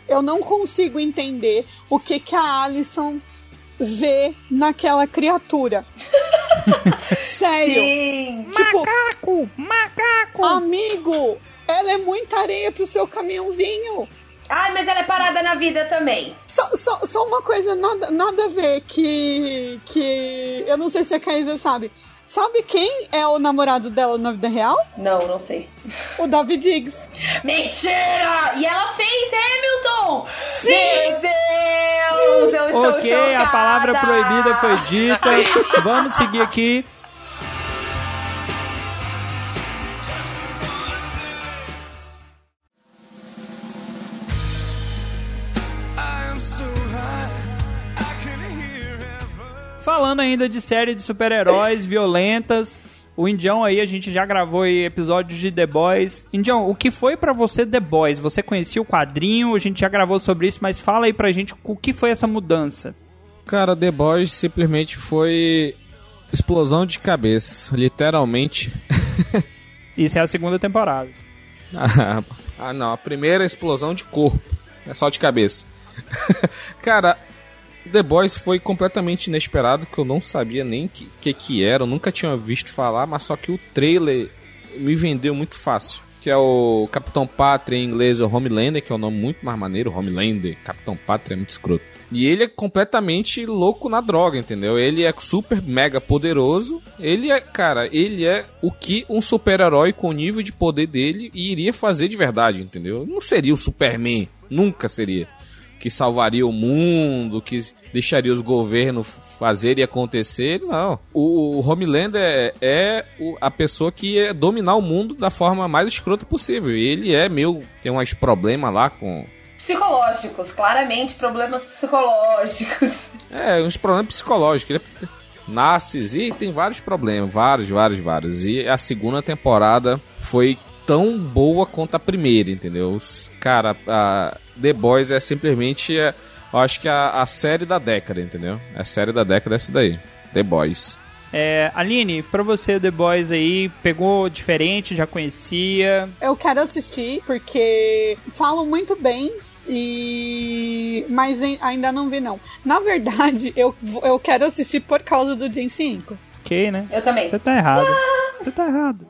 eu não consigo entender o que que a Alison vê naquela criatura. Sério. Sim. Tipo, Macaco! Macaco! amigo, ela é muita areia pro seu caminhãozinho. Ai, mas ela é parada na vida também. Só, só, só uma coisa, nada, nada a ver, que, que eu não sei se a Kaisa sabe. Sabe quem é o namorado dela na vida real? Não, não sei. O David Diggs. Mentira! E ela fez Hamilton! Meu Deus! Eu estou Ok, chocada! a palavra proibida foi dita. Vamos seguir aqui. Falando ainda de série de super-heróis violentas, o Indião aí, a gente já gravou aí episódios de The Boys. Indião, o que foi pra você The Boys? Você conhecia o quadrinho, a gente já gravou sobre isso, mas fala aí pra gente o que foi essa mudança. Cara, The Boys simplesmente foi explosão de cabeça, literalmente. Isso é a segunda temporada. Ah, ah, não, a primeira é explosão de corpo, é só de cabeça. Cara, The Boys foi completamente inesperado, que eu não sabia nem o que, que que era, eu nunca tinha visto falar, mas só que o trailer me vendeu muito fácil. Que é o Capitão Pátria em inglês, o Homelander, que é um nome muito mais maneiro, Homelander, Capitão Pátria é muito escroto. E ele é completamente louco na droga, entendeu? Ele é super mega poderoso. Ele é, cara, ele é o que um super-herói com o nível de poder dele iria fazer de verdade, entendeu? Não seria o Superman, nunca seria. Que salvaria o mundo, que deixaria os governos fazer e acontecer. Não. O, o Homelander é, é o- a pessoa que é dominar o mundo da forma mais escrota possível. E ele é meio. tem uns problemas lá com. Psicológicos, claramente problemas psicológicos. É, uns problemas psicológicos. Ele é nasces e tem vários problemas, vários, vários, vários. E a segunda temporada foi tão boa quanto a primeira, entendeu? Os- Cara, a The Boys é simplesmente, é, eu acho que a, a série da década, entendeu? A série da década é essa daí, The Boys. É, Aline, pra você The Boys aí, pegou diferente, já conhecia? Eu quero assistir porque falam muito bem e mas em- ainda não vi não. Na verdade, eu, eu quero assistir por causa do Jensen Ackles. Ok, né? Eu também. Você tá errado. Você tá errado.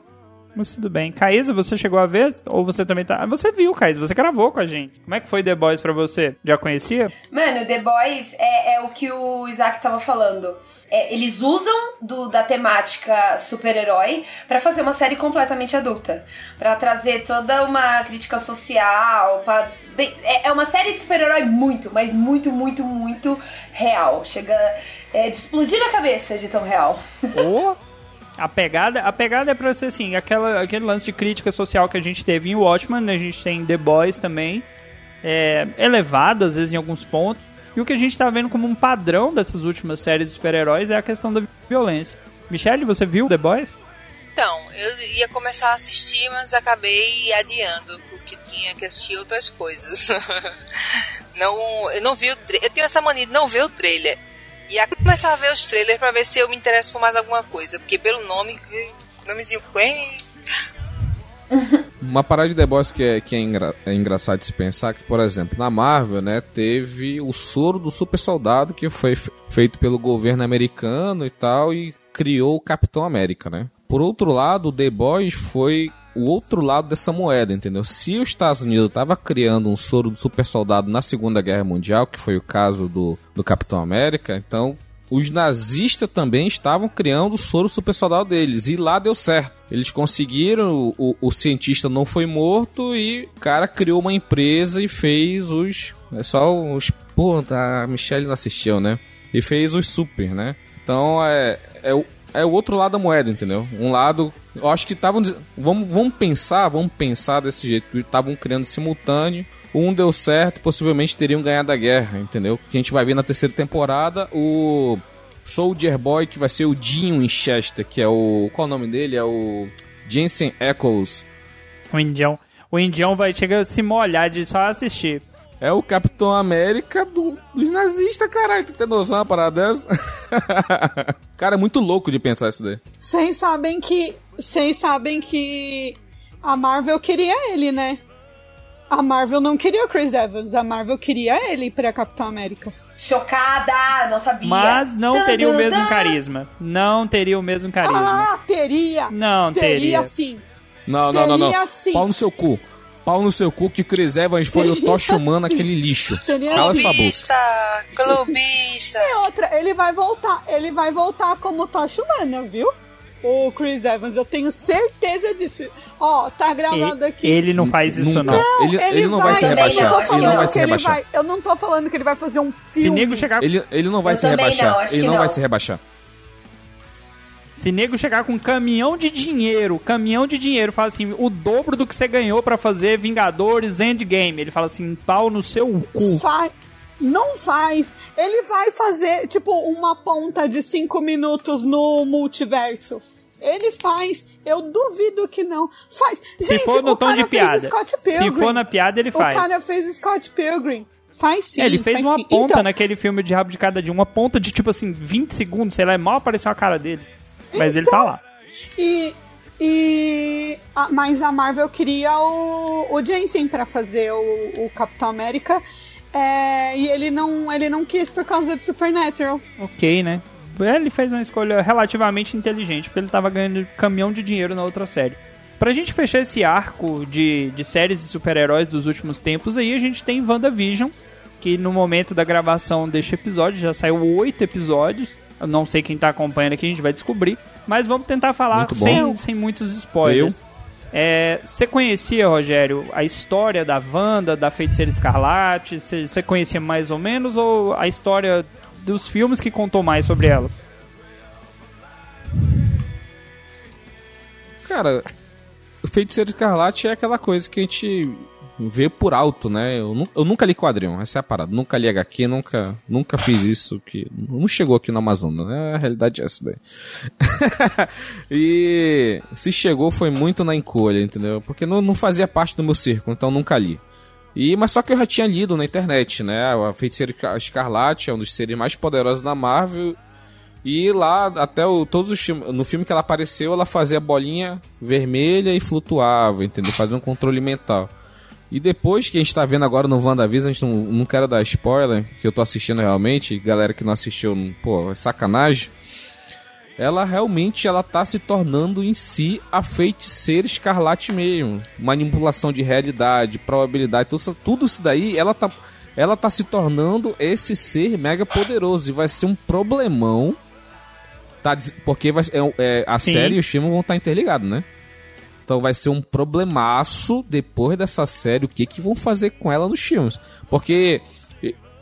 Mas tudo bem. Caísa, você chegou a ver? Ou você também tá. Ah, Você viu, Caísa, você gravou com a gente. Como é que foi The Boys pra você? Já conhecia? Mano, The Boys é, é o que o Isaac tava falando. É, eles usam do- da temática super-herói pra fazer uma série completamente adulta. Pra trazer toda uma crítica social. pra- bem, é, é uma série de super-herói muito, mas muito, muito, muito real. Chega é, de explodir a cabeça de tão real. Ou a pegada, a pegada é pra ser assim, aquela, aquele lance de crítica social que a gente teve em Watchmen, né? a gente tem em The Boys também, é, elevado às vezes em alguns pontos. E o que a gente tá vendo como um padrão dessas últimas séries de super-heróis é a questão da violência. Michelle, você viu The Boys? Então, eu ia começar a assistir, mas acabei adiando, porque tinha que assistir outras coisas. não, eu não vi o Eu tenho essa mania de não ver o trailer. E aí começar a ver os trailers pra ver se eu me interesso por mais alguma coisa. Porque pelo nome, nomezinho Quen. Uma parada de The Boys que é, que é, engra- é engraçado de se pensar que, por exemplo, na Marvel, né, teve o soro do super soldado que foi fe- feito pelo governo americano e tal e criou o Capitão América, né? Por outro lado, o The Boys foi o outro lado dessa moeda, entendeu? Se os Estados Unidos tava criando um soro do super soldado na Segunda Guerra Mundial, que foi o caso do, do Capitão América, então os nazistas também estavam criando o soro super soldado deles. E lá deu certo. Eles conseguiram, o, o, cientista não foi morto e o cara criou uma empresa e fez os. É só os. Pô, a Michelle não assistiu, né? E fez os super, né? Então é. É é o outro lado da moeda, entendeu? Um lado. Eu acho que estavam. Vamos, vamos pensar, vamos pensar desse jeito. Que estavam criando simultâneo. Um deu certo, possivelmente teriam ganhado a guerra, entendeu? Que a gente vai ver na terceira temporada o Soldier Boy, que vai ser o Dinho Winchester, que é o. Qual o nome dele? É o Jensen Ackles. O Indião. O Indião vai chegar a se molhar de só assistir. É o Capitão América do- dos nazistas, caralho. Tu tem noção uma parada dessa? Cara, é muito louco de pensar isso daí. Vocês sabem que. Vocês sabem que a Marvel queria ele, né? A Marvel não queria o Chris Evans, a Marvel queria ele pra Capitão América. Chocada! Não sabia. Mas não teria o mesmo carisma. Não teria o mesmo carisma. Ah, teria! Não teria. sim. Não, não, não, não. Teria sim. Pau no seu cu. Pau no seu cu que Chris Evans foi o Tocha Humana, aquele lixo. Cala sim. sua boca. Clubista! Clubista! E outra, ele vai voltar, ele vai voltar como Tocha Humana, viu? O Chris Evans, eu tenho certeza disso. Ó, tá gravado aqui. ele não faz isso, Nunca. não. Ele, ele não vai se também rebaixar. não, Ele não falando vai que se ele rebaixar. vai. Eu não tô falando que ele vai fazer um Se filme. nego chegar, Ele, ele não vai Eu se rebaixar. não, ele não, não. vai se rebaixar. Se nego chegar com um caminhão de dinheiro, caminhão de dinheiro, fala assim, o dobro do que você ganhou pra fazer Vingadores Endgame. Ele fala assim, pau no seu cu. Fa- Não faz. Ele vai fazer, tipo, uma ponta de cinco minutos no multiverso. Ele faz. Eu duvido que não. Faz. Se Gente, for no tom de piada. Se for na piada, ele faz. O cara fez o Scott Pilgrim. Faz sim. É, ele fez uma sim. ponta Então, naquele filme de rabo de cada dia. Uma ponta de, tipo assim, 20 segundos, sei lá, mal apareceu a cara dele. Mas ele tá lá. E. e a- mas a Marvel queria o, o Jensen pra fazer o, o Capitão América. é, e ele não, ele não quis por causa de Supernatural. Ok, né? Ele fez uma escolha relativamente inteligente, porque ele tava ganhando caminhão de dinheiro na outra série. Pra gente fechar esse arco de, de séries de super-heróis dos últimos tempos, aí a gente tem WandaVision, que no momento da gravação deste episódio já saiu oito episódios. Eu não sei quem tá acompanhando aqui, a gente vai descobrir. Mas vamos tentar falar sem, sem muitos spoilers. É, Você conhecia, Rogério, a história da Wanda, da Feiticeira Escarlate? Você você conhecia mais ou menos? Ou a história dos filmes que contou mais sobre ela? Cara, o Feiticeiro Escarlate é aquela coisa que a gente vê por alto, né? Eu, eu nunca li quadrinho, essa é a parada. Nunca li HQ, nunca, nunca fiz isso. que Não chegou aqui no Amazonas, né? A realidade é essa daí. e se chegou foi muito na encolha, entendeu? Porque não, não fazia parte do meu círculo, então nunca li. E, mas só que eu já tinha lido na internet, né? A Feiticeira Escarlate é um dos seres mais poderosos da Marvel e lá, até o, todos os. No filme que ela apareceu, ela fazia bolinha vermelha e flutuava, entendeu? Fazia um controle mental. E depois que a gente tá vendo agora no WandaVision, a gente não, não quero dar spoiler, que eu tô assistindo realmente, galera que não assistiu, pô, é sacanagem. Ela realmente ela tá se tornando em si a feiticeira escarlate mesmo. Manipulação de realidade, probabilidade, tudo, isso- tudo isso daí, ela tá, ela tá se tornando esse ser mega poderoso e vai ser um problemão. Tá, porque vai, é, é, a Sim. série e os filmes vão estar interligados, né? Então vai ser um problemaço depois dessa série. O que que vão fazer com ela nos filmes? Porque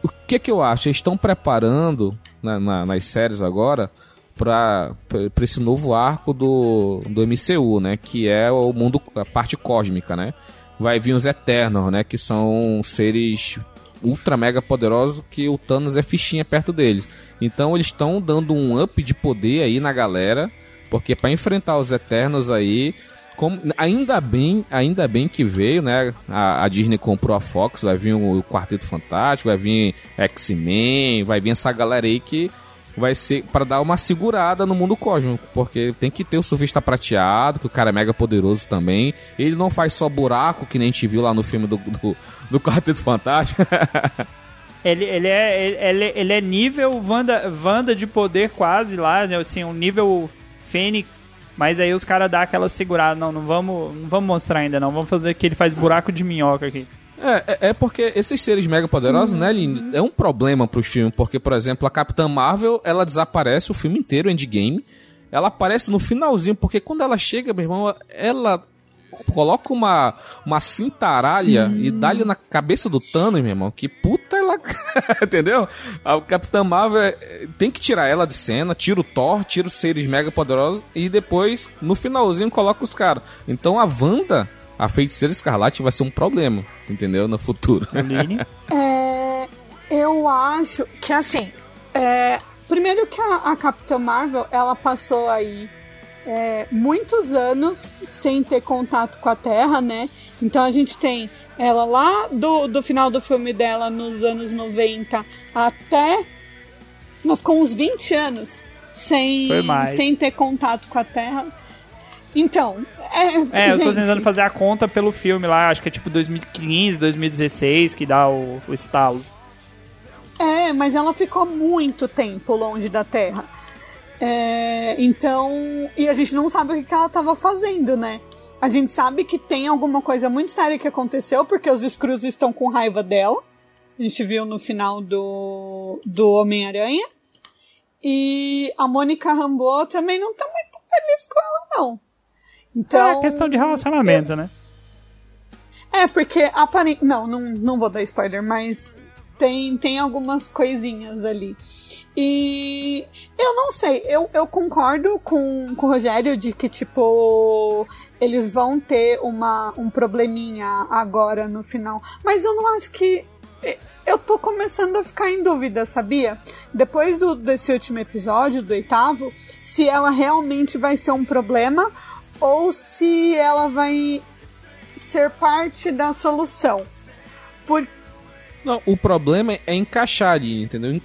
o que que eu acho? Eles estão preparando na- na- nas séries agora para esse novo arco do, do MCU, né? Que é o mundo, a parte cósmica, né? Vai vir os Eternos, né? Que são seres ultra mega poderosos que o Thanos é fichinha perto deles. Então eles estão dando um up de poder aí na galera, porque para enfrentar os Eternos aí, como, ainda bem, ainda bem que veio, né? A, a Disney comprou a Fox, vai vir o Quarteto Fantástico, vai vir X-Men, vai vir essa galera aí que vai ser para dar uma segurada no mundo cósmico, porque tem que ter o surfista prateado, que o cara é mega poderoso também. Ele não faz só buraco, que nem a gente viu lá no filme do, do, do Quarteto Fantástico. Ele, ele, é, ele, ele é nível Wanda, Wanda de poder quase lá, né? Assim, um nível Fênix. Mas aí os caras dão aquela segurada. Não, não vamos, não vamos mostrar ainda, não. Vamos fazer que ele faz buraco de minhoca aqui. É, é, é porque esses seres mega poderosos, né, Lin, é um problema pros filmes, porque, por exemplo, a Capitã Marvel, ela desaparece o filme inteiro, Endgame, ela aparece no finalzinho, porque quando ela chega, meu irmão, ela coloca uma, uma cintaralha e dá-lhe na cabeça do Thanos, meu irmão, que puta ela... Entendeu? A Capitã Marvel é, tem que tirar ela de cena, tira o Thor, tira os seres mega poderosos e depois, no finalzinho, coloca os caras. Então a Wanda... A feiticeira escarlate vai ser um problema, entendeu? No futuro. É, eu acho que assim. é, primeiro que a, a Capitã Marvel ela passou aí é, muitos anos sem ter contato com a Terra, né? Então a gente tem ela lá do, do final do filme dela nos anos 90 até. Ela ficou uns 20 anos sem, sem ter contato com a Terra. Então, é, É, eu tô gente, tentando fazer a conta pelo filme lá, acho que é tipo 2015, 2016 que dá o, o estalo. É, mas ela ficou muito tempo longe da Terra. É, então, e a gente não sabe o que ela estava fazendo, né? A gente sabe que tem alguma coisa muito séria que aconteceu, porque os Skrulls estão com raiva dela. A gente viu no final do, do Homem-Aranha. E a Mônica Rambeau também não tá muito feliz com ela, não. Então, é questão de relacionamento, né? é, porque aparentemente. Não, não, não vou dar spoiler, mas tem, tem algumas coisinhas ali. E eu não sei, eu, eu concordo com, com o Rogério de que, tipo, eles vão ter uma, um probleminha agora no final. Mas eu não acho que. Eu tô começando a ficar em dúvida, sabia? Depois do, desse último episódio, do oitavo, se ela realmente vai ser um problema ou se ela vai ser parte da solução. Por, Não, o problema é encaixar ali, entendeu?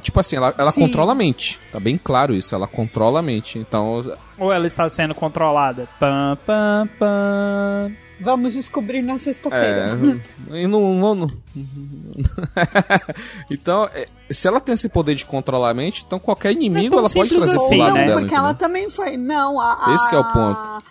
Tipo assim, ela, ela Sim. controla a mente. Tá bem claro isso, ela controla a mente. Então, Ou ela está sendo controlada? Pam, pam, pam. Vamos descobrir na sexta-feira. É, e não- então, é, se ela tem esse poder de controlar a mente, então qualquer inimigo tão ela pode trazer assim, pro lado não, né? dela. porque ela entendeu? também foi. Não, a. a- Esse que é o ponto.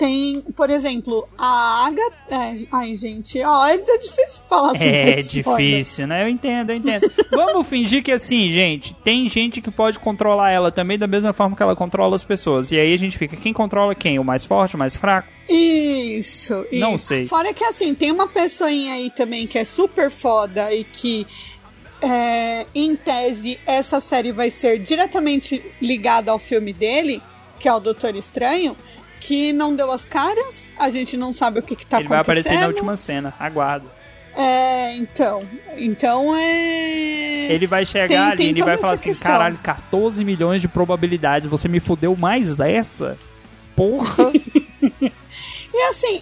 Tem, por exemplo, a Agatha. É, ai, gente, ó, é difícil falar assim. É difícil, né? Eu entendo, eu entendo. Vamos fingir que assim, gente, tem gente que pode controlar ela também da mesma forma que ela controla as pessoas. E aí a gente fica, quem controla quem? O mais forte, o mais fraco? Isso, isso. Não sei. Fora que assim, tem uma pessoinha aí também que é super foda e que. é, em tese, essa série vai ser diretamente ligada ao filme dele, que é o Doutor Estranho, que não deu as caras, a gente não sabe o que, que tá Ele vai acontecendo. aparecer na última cena, aguardo. É, então. Então é. Ele vai chegar Tem- ali tem e vai falar assim: questão. caralho, 14 milhões de probabilidades, você me fudeu mais essa? Porra! E assim,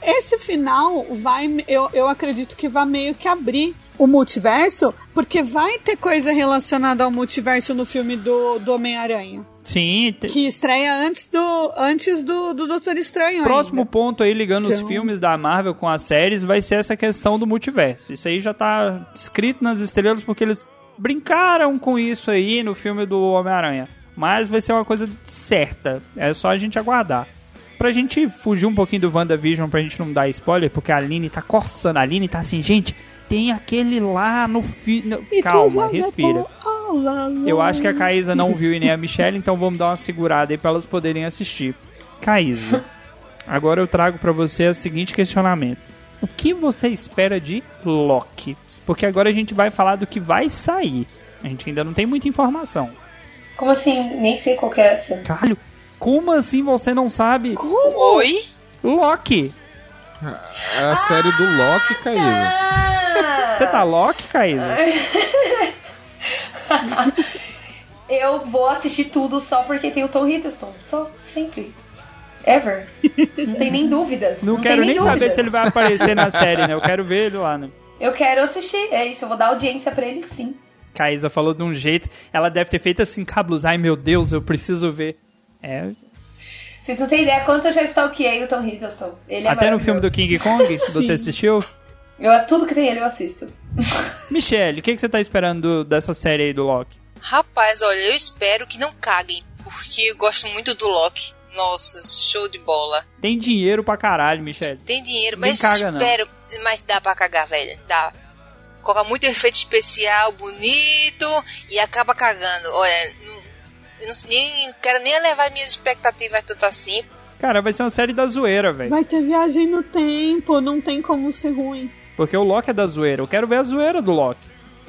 esse final vai. Eu, eu acredito que vai meio que abrir o multiverso, porque vai ter coisa relacionada ao multiverso no filme do, do Homem-Aranha. Sim, te- Que estreia antes do, antes do, do Doutor Estranho. próximo ainda. ponto aí, ligando os Então- filmes da Marvel com as séries, vai ser essa questão do multiverso. Isso aí já tá escrito nas estrelas porque eles brincaram com isso aí no filme do Homem-Aranha. Mas vai ser uma coisa certa. É só a gente aguardar. Pra gente fugir um pouquinho do WandaVision, pra gente não dar spoiler, porque a Aline tá coçando. A Aline tá assim, gente, tem aquele lá no filme. E Calma, respira. tá Eu acho que a Caísa não viu e nem a Michelle, então vamos dar uma segurada aí pra elas poderem assistir. Caísa, agora eu trago pra você o seguinte questionamento: O que você espera de Loki? Porque agora a gente vai falar do que vai sair. A gente ainda não tem muita informação. Como assim? Nem sei qual que é essa. Caralho, como assim você não sabe? Oi? Loki! É a série do Loki, Caísa. Você tá Loki, Caísa? Eu vou assistir tudo só porque tem o Tom Hiddleston. Só, sempre. Ever. Não tem nem dúvidas. Não, tem quero nem dúvidas. saber se ele vai aparecer na série, né? Eu quero ver ele lá, né? Eu quero assistir. É isso, eu vou dar audiência pra ele sim. Caísa falou de um jeito. Ela deve ter feito assim, cablos. Ai meu Deus, eu preciso ver. É. Vocês não têm ideia quanto eu já stalkeei o Tom Hiddleston. Ele é Até no filme do King Kong, você assistiu. Eu, tudo que tem ele eu assisto. Michelle, o que, que você tá esperando do- dessa série aí do Loki? Rapaz, olha, eu espero que não caguem, porque eu gosto muito do Loki. Nossa, show de bola. Tem dinheiro pra caralho, Michelle. Tem dinheiro, Nem mas caga, não. espero. Mas dá pra cagar, velho. Dá. Coloca muito efeito especial, bonito, e acaba cagando. Olha, não, eu não, nem, quero nem levar minhas expectativas tanto assim. Cara, vai ser uma série da zoeira, velho. Vai ter viagem no tempo, não tem como ser ruim. Porque o Loki é da zoeira. Eu quero ver a zoeira do Loki.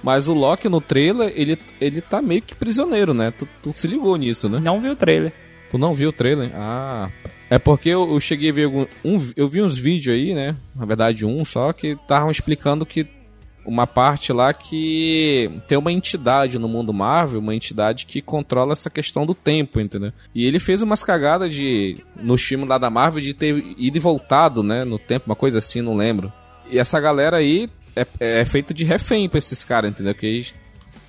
Mas o Loki no trailer, ele, ele tá meio que prisioneiro, né? Tu, tu se ligou nisso, né? Não vi o trailer. Tu não viu o trailer? Ah. É porque eu, eu cheguei a ver algum, um, eu vi uns vídeos aí, né? Na verdade, um só, que estavam explicando que uma parte lá que tem uma entidade no mundo Marvel, uma entidade que controla essa questão do tempo, entendeu? E ele fez umas cagadas de no filme lá da Marvel de ter ido e voltado, né, no tempo, uma coisa assim, não lembro. E essa galera aí é, é feita de refém pra esses caras, entendeu? Que eles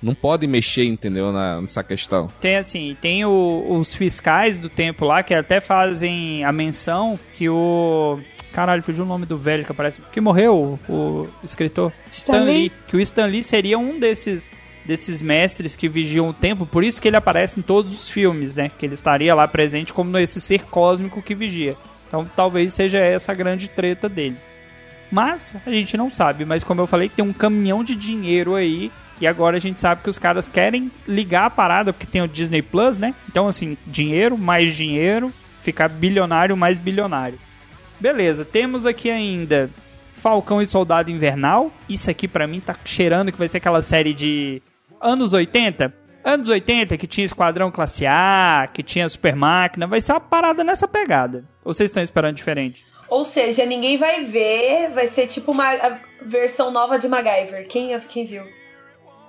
não podem mexer, entendeu, na- nessa questão. Tem assim, tem o- os fiscais do tempo lá que até fazem a menção que o. Caralho, fugiu o nome do velho que aparece. Que morreu, o, o escritor. Stan Lee. Que o Stan Lee seria um desses, desses mestres que vigiam o tempo, por isso que ele aparece em todos os filmes, né? Que ele estaria lá presente como esse ser cósmico que vigia. Então talvez seja essa a grande treta dele. Mas a gente não sabe. Mas como eu falei, tem um caminhão de dinheiro aí. E agora a gente sabe que os caras querem ligar a parada, porque tem o Disney Plus, né? Então, assim, dinheiro, mais dinheiro, ficar bilionário, mais bilionário. Beleza, temos aqui ainda Falcão e Soldado Invernal. Isso aqui pra mim tá cheirando que vai ser aquela série de anos 80. Anos 80 que tinha Esquadrão Classe A, que tinha Super Máquina. Vai ser uma parada nessa pegada. Ou vocês estão esperando diferente? Ou seja, ninguém vai ver, vai ser tipo uma a versão nova de MacGyver. Quem, quem viu?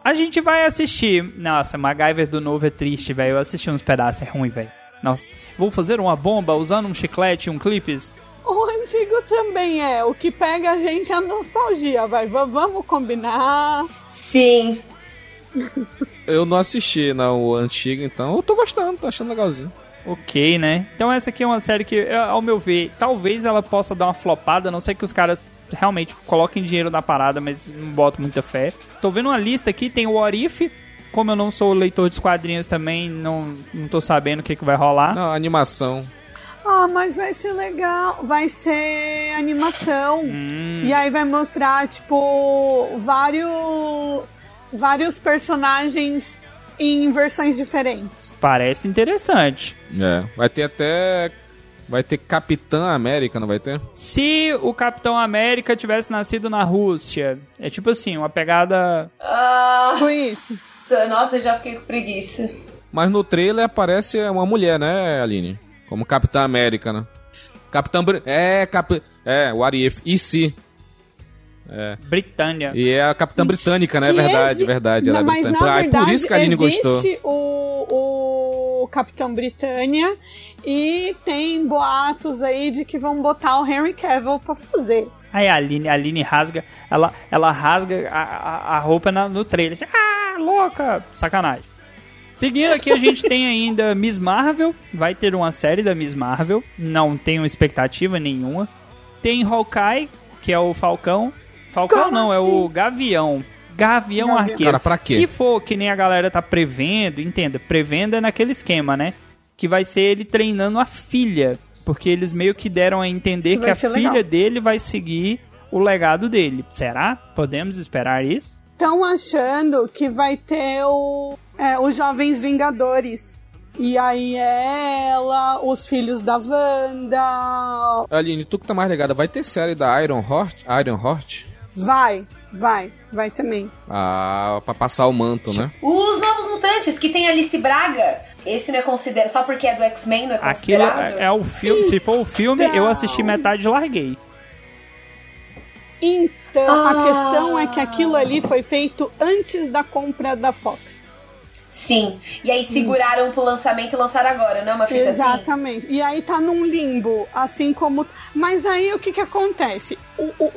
A gente vai assistir. Nossa, MacGyver do novo é triste, velho. Eu assisti uns pedaços, é ruim, velho. Nossa. Vou fazer uma bomba usando um chiclete e um clipes? Onde antigo também é. O que pega a gente é a nostalgia, vai. Vamos combinar. Sim. Eu não assisti na o antigo, então eu tô gostando, tô achando legalzinho. Ok, né? Então essa aqui é uma série que, eh, ao meu ver, talvez ela possa dar uma flopada, a não sei que os caras realmente coloquem dinheiro na parada, mas não boto muita fé. Tô vendo uma lista aqui, tem o What If, como eu não sou leitor de quadrinhos também, não, não tô sabendo o que, que vai rolar. Não, animação. Ah, mas vai ser legal. Vai ser animação. Hum. E aí vai mostrar, tipo, vários. Vários personagens em versões diferentes. Parece interessante. É, vai ter até. Vai ter Capitã América, não vai ter? Se o Capitão América tivesse nascido na Rússia, é tipo assim, uma pegada. Ah, Foi isso. Nossa, eu já fiquei com preguiça. Mas no trailer aparece uma mulher, né, Aline? Como Capitã América, né? Capitã. Br- É, Cap... É, What If. E se? Britânia. E é a Capitã Britânica, né? É Que verdade, exi- verdade. Ela é Não, mas britânica. na Ah, verdade, por isso que a Aline gostou. o, o Capitão Britânia e tem boatos aí de que vão botar o Henry Cavill pra fazer. Aí a Aline, a Aline rasga, ela, ela rasga a, a, a roupa na- no trailer. Assim, ah, louca! Sacanagem. Seguindo aqui, a gente tem ainda Miss Marvel. Vai ter uma série da Miss Marvel. Não tenho expectativa nenhuma. Tem Hawkeye, que é o Falcão. Falcão Como não, é assim? o Gavião. Gavião Gavião. Arqueiro. Cara, pra quê? Se for que nem a galera tá prevendo, entenda, prevendo é naquele esquema, né? Que vai ser ele treinando a filha. Porque eles meio que deram a entender Isso que a filha legal. dele vai seguir o legado dele. Será? Podemos esperar isso? Estão achando que vai ter o, é, os Jovens Vingadores. E aí é ela, os filhos da Wanda. Aline, tu que tá mais ligada, vai ter série da Iron Heart? Iron Heart? Vai, vai, vai também. Ah, pra passar o manto, né? Os Novos Mutantes, que tem Alice Braga. Esse não é considerado. Só porque é do X-Men, não é Aquilo considerado? é, é o filme. Se for o filme, eu Então. assisti metade e larguei. Então, Ah. a questão é que aquilo ali foi feito antes da compra da Fox. Sim. E aí seguraram pro lançamento e lançaram agora, não é uma fita assim? Exatamente. E aí tá num limbo, assim como. Mas aí o que que acontece? O, o-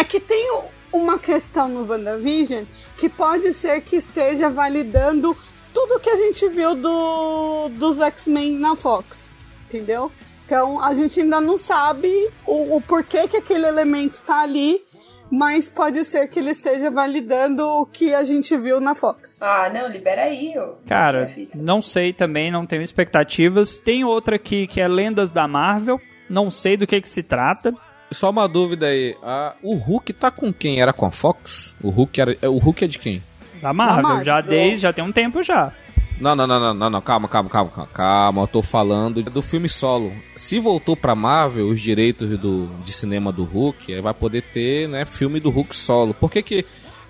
É que tem uma questão no WandaVision que pode ser que esteja validando tudo que a gente viu do, dos X-Men na Fox. Entendeu? Então a gente ainda não sabe o, o porquê que aquele elemento tá ali, mas pode ser que ele esteja validando o que a gente viu na Fox. Ah, não, libera aí, ô. Cara, não sei também, não tenho expectativas. Tem outra aqui que é Lendas da Marvel. Não sei do que que se trata. Só uma dúvida aí. Ah, o Hulk tá com quem? Era com a Fox? O Hulk, era, é, o Hulk é de quem? Da Marvel, Marvel. já desde, já tem um tempo já. Não, não, não, não, não, não, calma, calma, calma, calma, calma, eu tô falando do filme solo. Se voltou pra Marvel os direitos do, de cinema do Hulk, aí vai poder ter, né, filme do Hulk solo. Por que que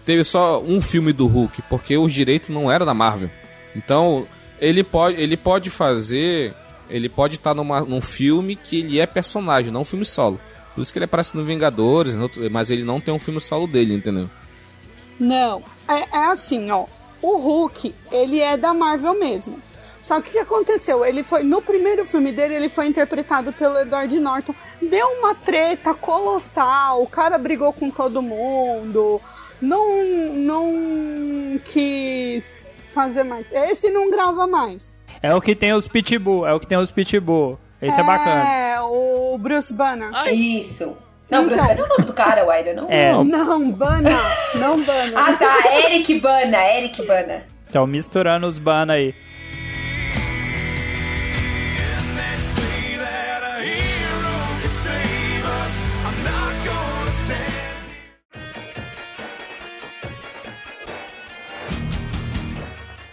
teve só um filme do Hulk? Porque os direitos não eram da Marvel. Então, ele pode, ele pode fazer, ele pode estar numa, num filme que ele é personagem, não um filme solo. Por isso que ele aparece no Vingadores, mas ele não tem um filme solo dele, entendeu? Não, é, é assim, ó. O Hulk, ele é da Marvel mesmo. Só que o que aconteceu? Ele foi no primeiro filme dele, ele foi interpretado pelo Edward Norton. Deu uma treta colossal, o cara brigou com todo mundo, não não quis fazer mais. Esse não grava mais. É o que tem os Pitbull, é o que tem os Pitbull. Esse é, bacana. É, o Bruce Banner. Isso. Não, Então. Bruce Banner é o nome do cara, o Iron, não? É, Não, Bana, não Bana. Ah, tá. Eric Bana, Eric Bana. estão misturando os ban aí.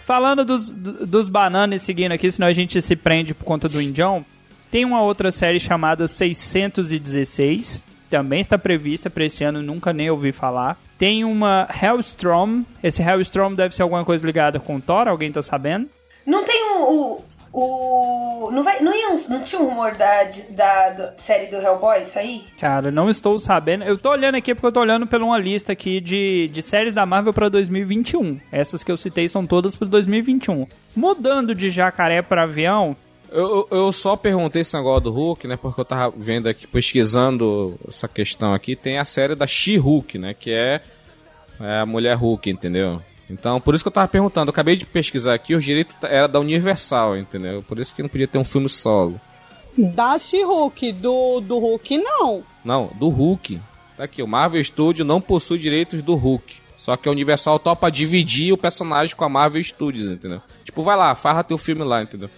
Falando dos, do- dos bananas e seguindo aqui, senão a gente se prende por conta do Indião. Tem uma outra série chamada 616, também está prevista para esse ano, nunca nem ouvi falar. Tem uma Hellstrom, esse Hellstrom deve ser alguma coisa ligada com Thor, alguém tá sabendo? Não tem o. o, não, vai, não, ia não tinha um rumor da, da, da série do Hellboy sair? Cara, não estou sabendo. Eu tô olhando aqui porque eu tô olhando por uma lista aqui de, de séries da Marvel pra 2021. Essas que eu citei são todas para 2021. Mudando de jacaré para avião, Eu, eu só perguntei esse negócio do Hulk, né? Porque eu tava vendo aqui, pesquisando essa questão aqui. Tem a série da She-Hulk, né? Que é, é a mulher Hulk, entendeu? Então, por isso que eu tava perguntando. Eu acabei de pesquisar aqui, os direitos era da Universal, entendeu? Por isso que não podia ter um filme solo. Da She-Hulk, do, do Hulk, não. Não, do Hulk. Tá aqui, o Marvel Studios não possui direitos do Hulk. Só que a Universal topa dividir o personagem com a Marvel Studios, entendeu? Tipo, vai lá, farra teu filme lá, entendeu?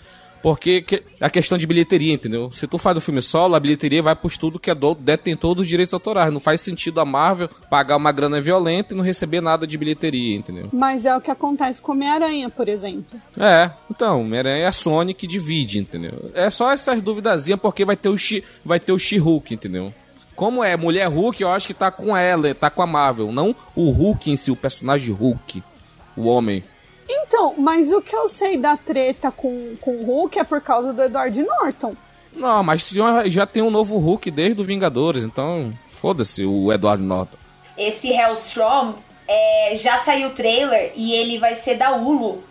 Porque que, a questão de bilheteria, entendeu? Se tu faz o filme solo, a bilheteria vai pro estudo que é do, detentor dos direitos autorais. Não faz sentido a Marvel pagar uma grana violenta e não receber nada de bilheteria, entendeu? Mas é o que acontece com Homem-Aranha, por exemplo. É, então, Homem-Aranha é a Sony que divide, entendeu? É só essas duvidazinhas porque vai ter o She, vai ter o She-Hulk, entendeu? Como é Mulher Hulk, eu acho que tá com ela, tá com a Marvel, não o Hulk em si, o personagem Hulk, o homem. Então, mas o que eu sei da treta com, com o Hulk é por causa do Edward Norton. Não, mas já tem um novo Hulk desde o Vingadores, então foda-se o Edward Norton. Esse Hellstrom é, já saiu o trailer e ele vai ser da Hulu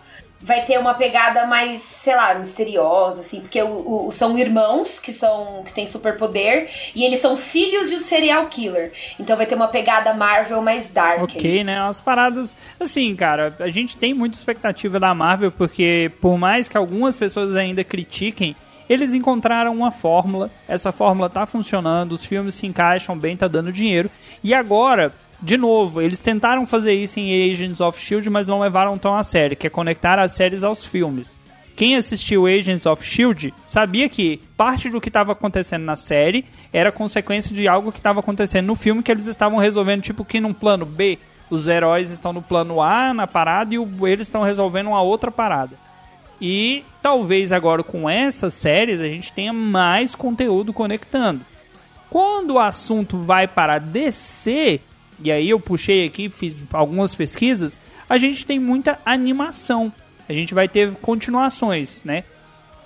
vai ter uma pegada mais, sei lá, misteriosa, assim, porque o, o, são irmãos que são que têm superpoder e eles são filhos de um serial killer. Então vai ter uma pegada Marvel mais dark. Ok, aí. né? As paradas. Assim, cara, a gente tem muita expectativa da Marvel, porque por mais que algumas pessoas ainda critiquem. Eles encontraram uma fórmula, essa fórmula tá funcionando, os filmes se encaixam bem, tá dando dinheiro. E agora, de novo, eles tentaram fazer isso em Agents of Shield, mas não levaram tão a sério, que é conectar as séries aos filmes. Quem assistiu Agents of Shield sabia que parte do que estava acontecendo na série era consequência de algo que estava acontecendo no filme que eles estavam resolvendo, tipo que num plano B, os heróis estão no plano A na parada e eles estão resolvendo uma outra parada. E talvez agora com essas séries a gente tenha mais conteúdo conectando. Quando o assunto vai para DC, e aí eu puxei aqui, fiz algumas pesquisas, a gente tem muita animação. A gente vai ter continuações, né?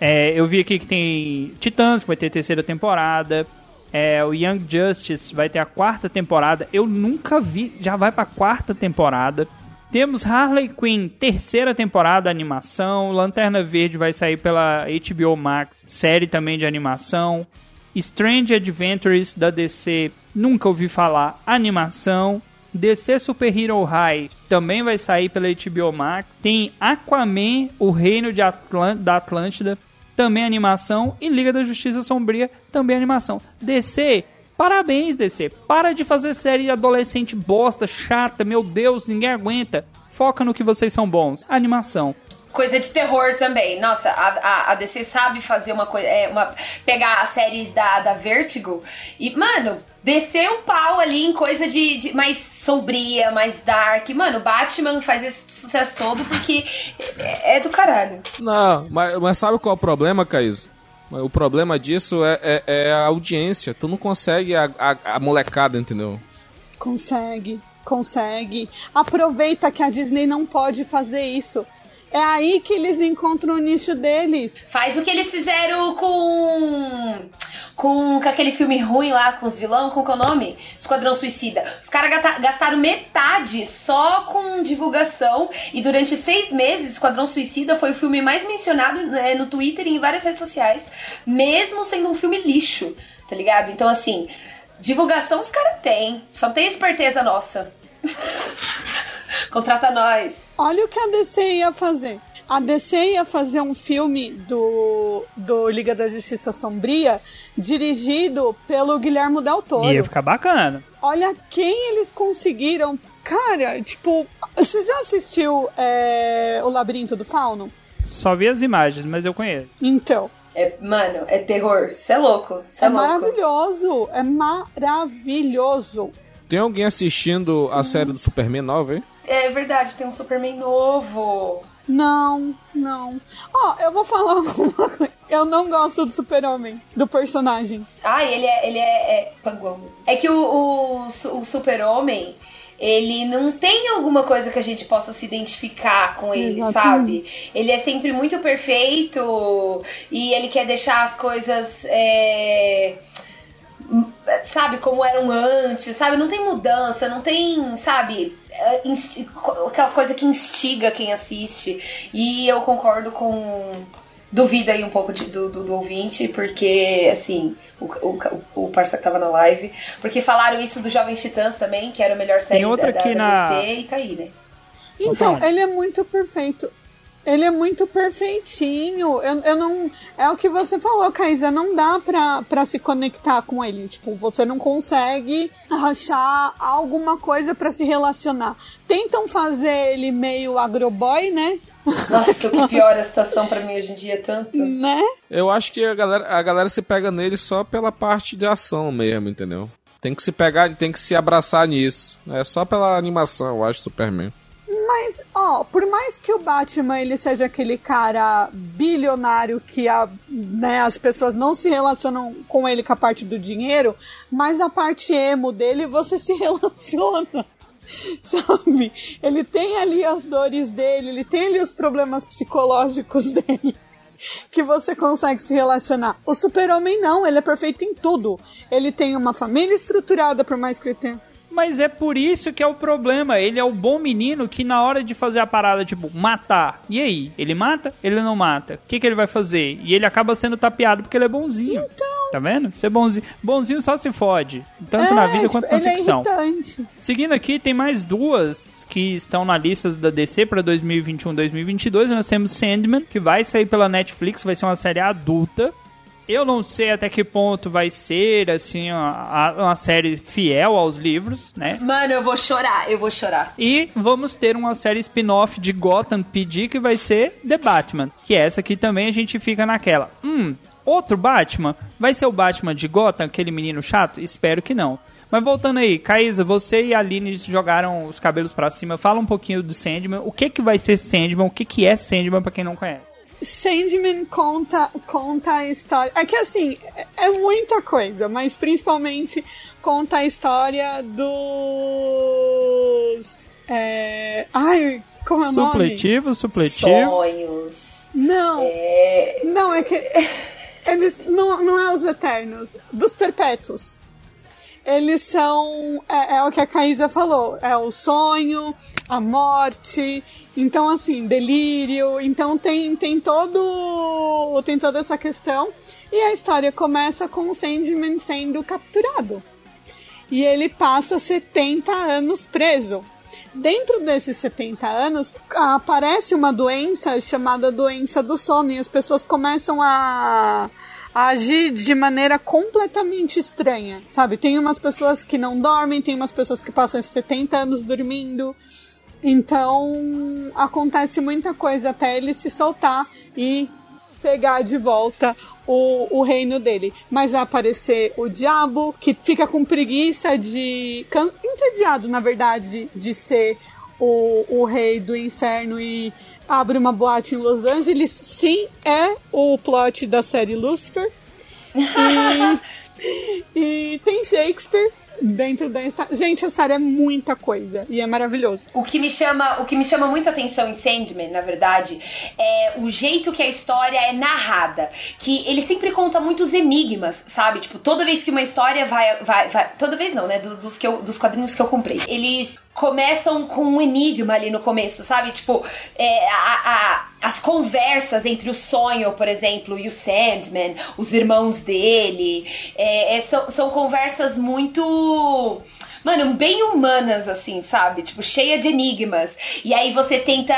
É, eu vi aqui que tem Titãs, que vai ter terceira temporada. É, o Young Justice vai ter a quarta temporada. Eu nunca vi, já vai pra quarta temporada. Temos Harley Quinn, terceira temporada, animação. Lanterna Verde vai sair pela HBO Max, série também de animação. Strange Adventures da DC, nunca ouvi falar. Animação. DC Super Hero High também vai sair pela HBO Max. Tem Aquaman, o Reino de Atlant da Atlântida, também animação. E Liga da Justiça Sombria, também animação. DC, parabéns DC. Para de fazer série adolescente bosta, chata, meu Deus, ninguém aguenta. Foca no que vocês são bons. Animação coisa de terror também. Nossa, a, a, a DC sabe fazer uma coisa. É, uma, pegar as séries da, da Vertigo e, mano, descer o pau ali em coisa de, de, mais sombria, mais dark. Mano, Batman faz esse sucesso todo porque é, é do caralho. Não, mas, mas sabe qual é o problema, Caís? O problema disso é, é, é, a audiência. Tu não consegue a, a, a molecada, entendeu? Consegue, consegue. Aproveita que a Disney não pode fazer isso. É aí que eles encontram o nicho deles. Faz o que eles fizeram com. Com, com aquele filme ruim lá, com os vilões, com qual nome? Esquadrão Suicida. Os caras gastaram metade só com divulgação. E durante seis meses, Esquadrão Suicida foi o filme mais mencionado né, no Twitter e em várias redes sociais. Mesmo sendo um filme lixo, tá ligado? Então, assim, divulgação os caras têm. Só tem esperteza nossa. Contrata nós. Olha o que a DC ia fazer. A DC ia fazer um filme do, do Liga da Justiça Sombria dirigido pelo Guilhermo Del Toro. Ia ficar bacana. Olha quem eles conseguiram. Cara, tipo, você já assistiu é, O Labirinto do Fauno? Só vi as imagens, mas eu conheço. Então. É, mano, é terror. Você é louco. Cê é, é louco. maravilhoso. É maravilhoso. Tem alguém assistindo a série do Superman nova, hein? É verdade, tem um Superman novo. Não, não. Ó, oh, eu vou falar uma coisa. Eu não gosto do super-homem, do personagem. Ah, ele é, ele é, é panguão mesmo. É que o, o, o super-homem, ele não tem alguma coisa que a gente possa se identificar com ele, Exatamente. sabe? Ele é sempre muito perfeito e ele quer deixar as coisas. É sabe, como eram antes, sabe? Não tem mudança, não tem, sabe, é, aquela coisa que instiga quem assiste. E eu concordo com duvida aí um pouco de, do, do, do, ouvinte, porque, assim, o, o, o parça que tava na live, porque falaram isso do Jovens Titãs também, que era a melhor série Tem outra da, da, aqui da na... DC, e tá aí, né? Então, ele é muito perfeito. Ele é muito perfeitinho. Eu, eu não. É o que você falou, Kaisa. Não dá pra, pra se conectar com ele. Tipo, você não consegue achar alguma coisa para se relacionar. Tentam fazer ele meio agroboy, né? Nossa, que pior a situação para mim hoje em dia, tanto. Né? Eu acho que a galera, a galera se pega nele só pela parte de ação mesmo, entendeu? Tem que se pegar, tem que se abraçar nisso. É só pela animação, eu acho, Superman. Mas, ó, por mais que o Batman ele seja aquele cara bilionário que a, né, as pessoas não se relacionam com ele com a parte do dinheiro, mas a parte emo dele você se relaciona. Sabe? Ele tem ali as dores dele, ele tem ali os problemas psicológicos dele que você consegue se relacionar. O super-homem não, ele é perfeito em tudo. Ele tem uma família estruturada, por mais que ele tenha mas é por isso que é o problema. Ele é o bom menino que na hora de fazer a parada, tipo, matar. E aí? Ele mata? Ele não mata? O que, que ele vai fazer? E ele acaba sendo tapeado porque ele é bonzinho. Então. Tá vendo? Ser bonzinho. Bonzinho só se fode. Tanto é, na vida tipo, quanto na é ficção. É. Seguindo aqui, tem mais duas que estão na lista da DC para 2021-2022. Nós temos Sandman, que vai sair pela Netflix, vai ser uma série adulta. Eu não sei até que ponto vai ser, assim, uma, uma, série fiel aos livros, né? Mano, eu vou chorar, eu vou chorar. E vamos ter uma série spin-off de Gotham PD que vai ser The Batman. Que essa aqui também a gente fica naquela. Hum, outro Batman? Vai ser o Batman de Gotham, aquele menino chato? Espero que não. Mas voltando aí, Caísa, você e a Aline jogaram os cabelos para cima. Fala um pouquinho do Sandman. O que que vai ser Sandman? O que que é Sandman para quem não conhece? Sandman conta, conta a história. É que assim, é muita coisa, mas principalmente conta a história dos. É... Ai, como é o nome? Supletivo, supletivo. Sonhos. Não. É... Não, é que. Eles. Não, não é os Eternos. Dos Perpétuos eles são. É, é, o que a Caísa falou: é o sonho, a morte, então, assim, delírio. Então, tem, tem todo. Tem toda essa questão. E a história começa com o Sandman sendo capturado. E ele passa 70 anos preso. Dentro desses 70 anos, aparece uma doença chamada doença do sono, e as pessoas começam a a agir de maneira completamente estranha, sabe? Tem umas pessoas que não dormem, tem umas pessoas que passam 70 anos dormindo. Então, acontece muita coisa até ele se soltar e pegar de volta o, o reino dele. Mas vai aparecer o diabo, que fica com preguiça de. entediado, na verdade, de ser o, o rei do inferno e abre uma boate em Los Angeles. Sim, é o plot da série Lucifer. E, e tem Shakespeare dentro da Gente, a série é muita coisa e é maravilhoso. O que me chama, o que me chama muito atenção em Sandman, na verdade, é o jeito que a história é narrada, que ele sempre conta muitos enigmas, sabe? Tipo, toda vez que uma história vai vai, vai toda vez não, né, dos que eu, dos quadrinhos que eu comprei. Eles começam com um enigma ali no começo, sabe? Tipo, é, a, a, as conversas entre o sonho, por exemplo, e o Sandman, os irmãos dele, é, é, são, são conversas muito mano, bem humanas, assim, sabe? Tipo, cheia de enigmas. E aí você tenta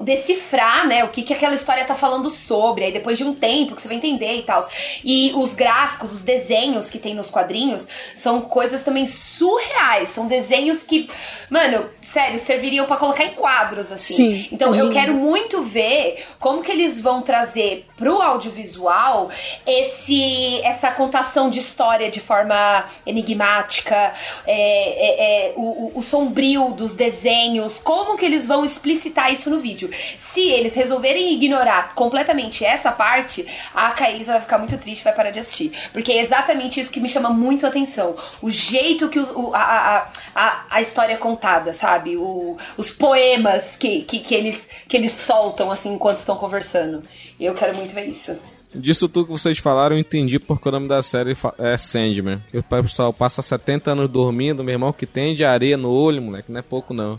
decifrar, né, o que, que aquela história tá falando sobre, aí depois de um tempo que você vai entender e tal. E os gráficos, os desenhos que tem nos quadrinhos são coisas também surreais, são desenhos que, mano, sério, serviriam para colocar em quadros assim. Sim, então eu quero muito ver como que eles vão trazer pro audiovisual esse essa contação de história de forma enigmática, é, é, é, o, o sombrio dos desenhos, como que eles vão explicitar isso no vídeo. Se eles resolverem ignorar completamente essa parte, a Caísa vai ficar muito triste e vai parar de assistir. Porque é exatamente isso que me chama muito a atenção. O jeito que o, a, a, a, história é contada, sabe? O, os poemas que, que, que, eles, que eles soltam, assim, enquanto estão conversando. Eu quero muito ver isso. Disso tudo que vocês falaram, eu entendi porque o nome da série é Sandman. O pessoal passa 70 anos dormindo, meu irmão, que tem de areia no olho, moleque, não é pouco não.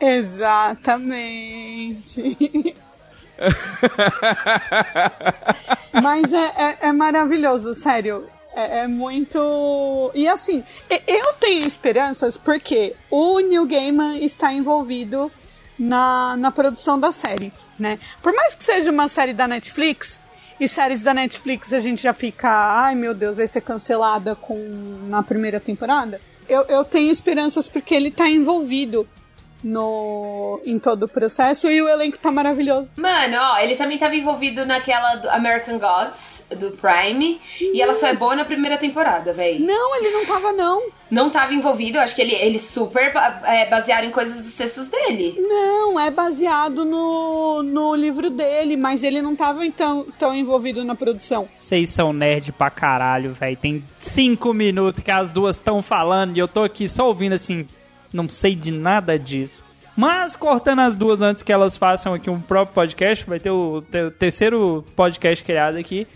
Exatamente. Mas é, é, é maravilhoso, sério. É, é muito. E assim, eu tenho esperanças porque o Neil Gaiman está envolvido na, na produção da série, né? Por mais que seja uma série da Netflix, e séries da Netflix a gente já fica, ai meu Deus, vai ser cancelada com na primeira temporada. Eu, eu tenho esperanças porque ele está envolvido no em todo o processo e o elenco tá maravilhoso. Mano, ó, ele também tava envolvido naquela do American Gods, do Prime, e ela só é boa na primeira temporada, véi. Não, ele não tava não. Não tava envolvido, eu acho que ele, ele super é, baseado em coisas dos textos dele. Não, é baseado no, no livro dele, mas ele não tava então, tão envolvido na produção. Vocês são nerd pra caralho, velho. Tem cinco minutos que as duas estão falando e eu tô aqui só ouvindo assim. Não sei de nada disso. Mas, cortando as duas antes que elas façam aqui um próprio podcast, vai ter o, te- o terceiro podcast criado aqui.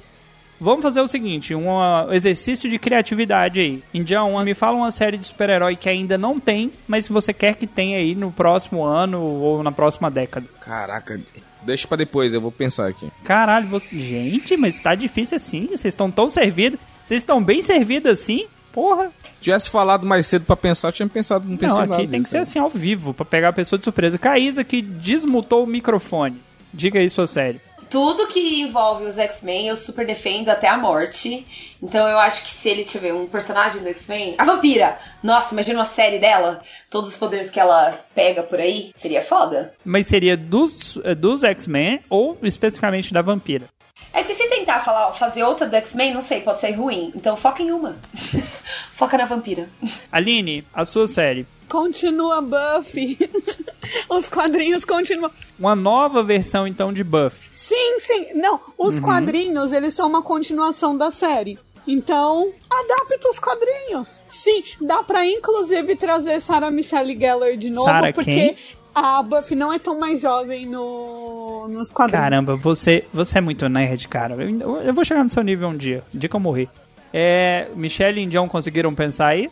Vamos fazer o seguinte, um exercício de criatividade aí. Indião, me fala uma série de super-herói que ainda não tem, mas se você quer que tenha aí no próximo ano ou na próxima década. Caraca, deixa pra depois, eu vou pensar aqui. Caralho, você... gente, mas tá difícil assim. Vocês estão tão servidos. Vocês estão bem servidos assim? Porra. Se tivesse falado mais cedo pra pensar, eu tinha pensado, não pensei Não, nada aqui tem que nisso, ser né? assim ao vivo, pra pegar a pessoa de surpresa. Caísa que desmutou o microfone. Diga aí sua série. Tudo que envolve os X-Men eu super defendo até a morte. Então eu acho que se ele tiver um personagem do X-Men. A vampira! Nossa, imagina uma série dela. Todos os poderes que ela pega por aí. Seria foda. Mas seria dos, eh, dos X-Men ou especificamente da vampira? É que se tentar falar, fazer outra do X-Men, não sei, pode ser ruim. Então foca em uma. foca na vampira. Aline, a sua série. Continua Buffy. Os quadrinhos continuam. Uma nova versão então de Buffy. Sim, sim. Não, os Uhum. quadrinhos, eles são uma continuação da série. Então, adapta os quadrinhos. Sim, dá pra inclusive trazer Sarah Michelle Gellar de novo, Sarah porque quem? A Buffy não é tão mais jovem no, nos quadrinhos. Caramba, você, você é muito nerd, cara. Eu, eu vou chegar no seu nível um dia, o dia que eu morrer. É, Michelle e Indião conseguiram pensar aí?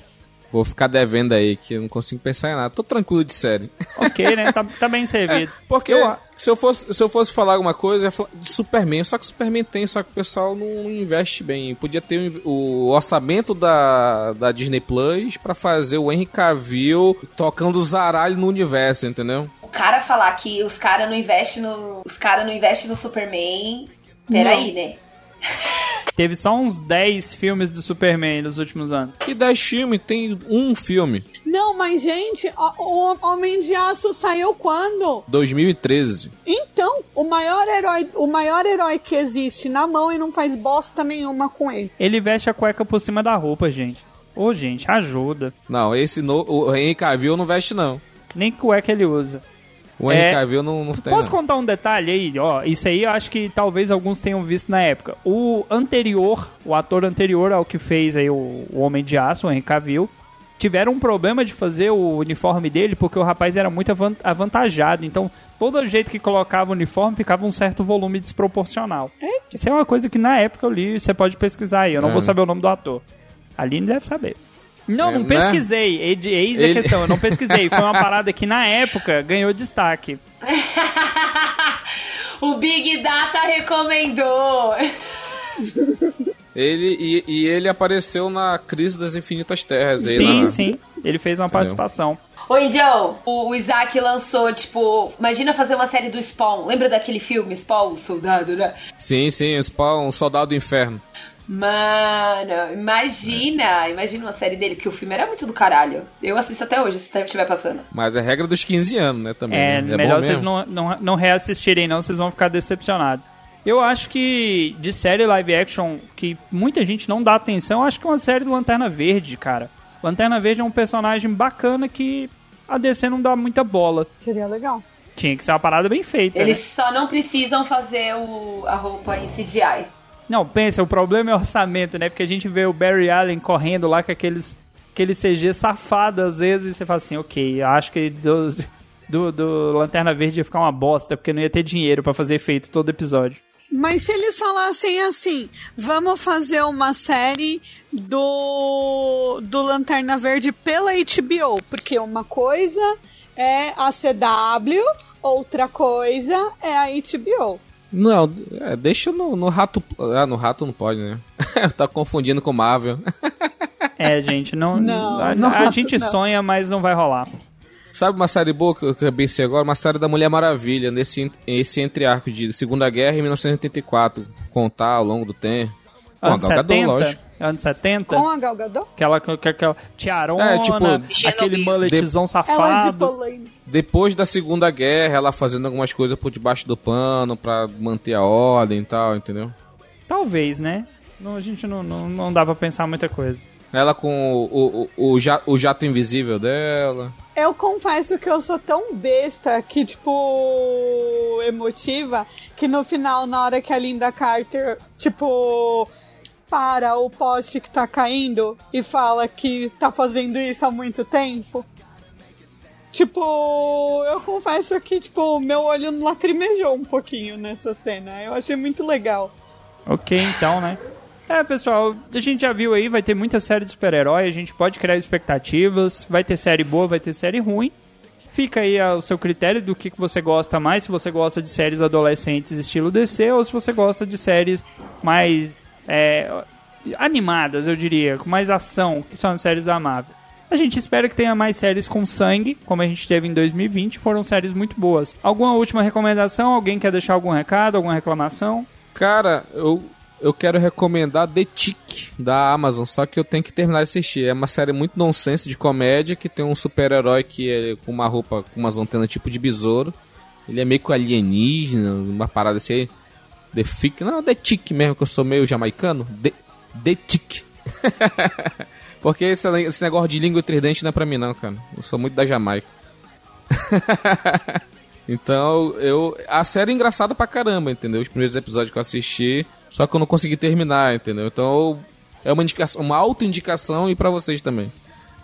Vou ficar devendo aí, que eu não consigo pensar em nada. Tô tranquilo de série. Ok, né? Tá, tá bem servido. Porque Eu- se, eu fosse, se eu fosse falar alguma coisa, eu ia falar de Superman. Só que Superman tem, só que o pessoal não investe bem. Podia ter o, o orçamento da, da Disney Plus pra fazer o Henry Cavill tocando zaralho no universo, entendeu? O cara falar que os caras não investem no. Os caras não investem no Superman. Peraí, né? Teve só uns 10 filmes do Superman nos últimos anos. E 10 filmes, tem um filme. Não, mas gente, o, o Homem de Aço saiu quando? 2013. Então, o maior herói, o maior herói que existe na mão e não faz bosta nenhuma com ele. Ele veste a cueca por cima da roupa, gente. Ô, gente, ajuda. Não, esse no, o Henry Cavill não veste, não. Nem cueca ele usa. O É, Cavill não, não tem. Posso não. contar um detalhe aí? Ó, isso aí eu acho que talvez alguns tenham visto na época. O anterior, o ator anterior ao que fez aí o, o Homem de Aço, o Henry Cavill, tiveram um problema de fazer o uniforme dele porque o rapaz era muito avan- avantajado. Então, todo jeito que colocava o uniforme ficava um certo volume desproporcional. Isso é uma coisa que na época eu li, você pode pesquisar aí. Eu não É. vou saber o nome do ator. A Aline deve saber. Não, É, não né? pesquisei. Eis eis a Ele- questão, eu não pesquisei. Foi uma parada que na época ganhou destaque. o Big Data recomendou. Ele, e, e ele apareceu na Crise das Infinitas Terras. aí Sim, na- sim. Ele fez uma participação. Ô, Indião, o, o Isaac lançou, tipo, imagina fazer uma série do Spawn. Lembra daquele filme, Spawn, o Soldado, né? Sim, sim, o Spawn, soldado do inferno. Mano, imagina, imagina uma série dele, que o filme era muito do caralho. Eu assisto até hoje, se estiver passando. Mas é regra dos 15 anos, né, também. É, né? melhor bom vocês mesmo. não, não, não reassistirem, não, vocês vão ficar decepcionados. Eu acho que de série live action que muita gente não dá atenção, eu acho que é uma série do Lanterna Verde, cara. Lanterna Verde é um personagem bacana que a DC não dá muita bola. Seria legal. Tinha que ser uma parada bem feita. Eles né? só não precisam fazer o, a roupa em CGI. Não, pensa, o problema é orçamento, né? Porque a gente vê o Barry Allen correndo lá com aqueles, aqueles CG safado às vezes e você fala assim, ok, acho que do, do, do Lanterna Verde ia ficar uma bosta, porque não ia ter dinheiro pra fazer efeito todo episódio. Mas se eles falassem assim, vamos fazer uma série do, do Lanterna Verde pela HBO, porque uma coisa é a CW, Outra coisa é a HBO. Não, é, deixa no, no rato. Ah, no rato não pode, né? tá confundindo com Marvel. É, gente, não. Não, a, não, a gente não. sonha, mas não vai rolar. Sabe uma série boa que eu acabei de ser agora? Uma série da Mulher Maravilha, nesse esse entre-arco de Segunda Guerra em 1984. Contar ao longo do tempo. Com a Anos Gal Gadot, 70? lógico. Anos 70? Com a Gal Gadot? Aquela, aquela, aquela tiarona, É, tipo, aquele é de safado. polêmica. Depois da Segunda Guerra, ela fazendo algumas coisas por debaixo do pano pra manter a ordem e tal, entendeu? Talvez, né? Não, a gente não, não, não dá pra pensar muita coisa. Ela com o, o, o, ja- o jato invisível dela. Eu confesso que eu sou tão besta que, tipo, emotiva, que no final, na hora que a Linda Carter, tipo, para o poste que tá caindo e fala que tá fazendo isso há muito tempo. Tipo, eu confesso que, tipo, meu olho lacrimejou um pouquinho nessa cena. Eu achei muito legal. Ok, então, né? É, pessoal, a gente já viu aí, vai ter muita série de super-herói, a gente pode criar expectativas, vai ter série boa, vai ter série ruim. Fica aí ao seu critério do que, que você gosta mais, se você gosta de séries adolescentes estilo DC ou se você gosta de séries mais é, animadas, eu diria, com mais ação, que são as séries da Marvel. A gente espera que tenha mais séries com sangue, como a gente teve em 2020, foram séries muito boas. Alguma última recomendação? Alguém quer deixar algum recado, alguma reclamação? Cara, eu, eu quero recomendar The Tick da Amazon, só que eu tenho que terminar de assistir. É uma série muito nonsense de comédia que tem um super-herói que é com uma roupa com umas antenas tipo de besouro. Ele é meio que alienígena, uma parada assim. The Fick, não, The Tick mesmo, que eu sou meio jamaicano. The, The Tick. Porque esse, esse negócio de língua tridente não é pra mim, não, cara. Eu sou muito da Jamaica. Então, eu. A série é engraçada pra caramba, entendeu? Os primeiros episódios que eu assisti, só que eu não consegui terminar, entendeu? Então, é uma indicação, uma auto-indicação e pra vocês também.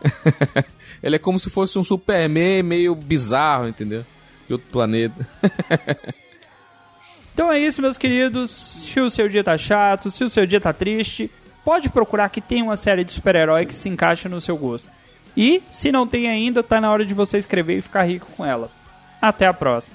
Ele é como se fosse um Superman meio bizarro, entendeu? De outro planeta. Então é isso, meus queridos. Se o seu dia tá chato, se o seu dia tá triste, pode procurar que tem uma série de super-herói que se encaixa no seu gosto. E, se não tem ainda, tá na hora de você escrever e ficar rico com ela. Até a próxima.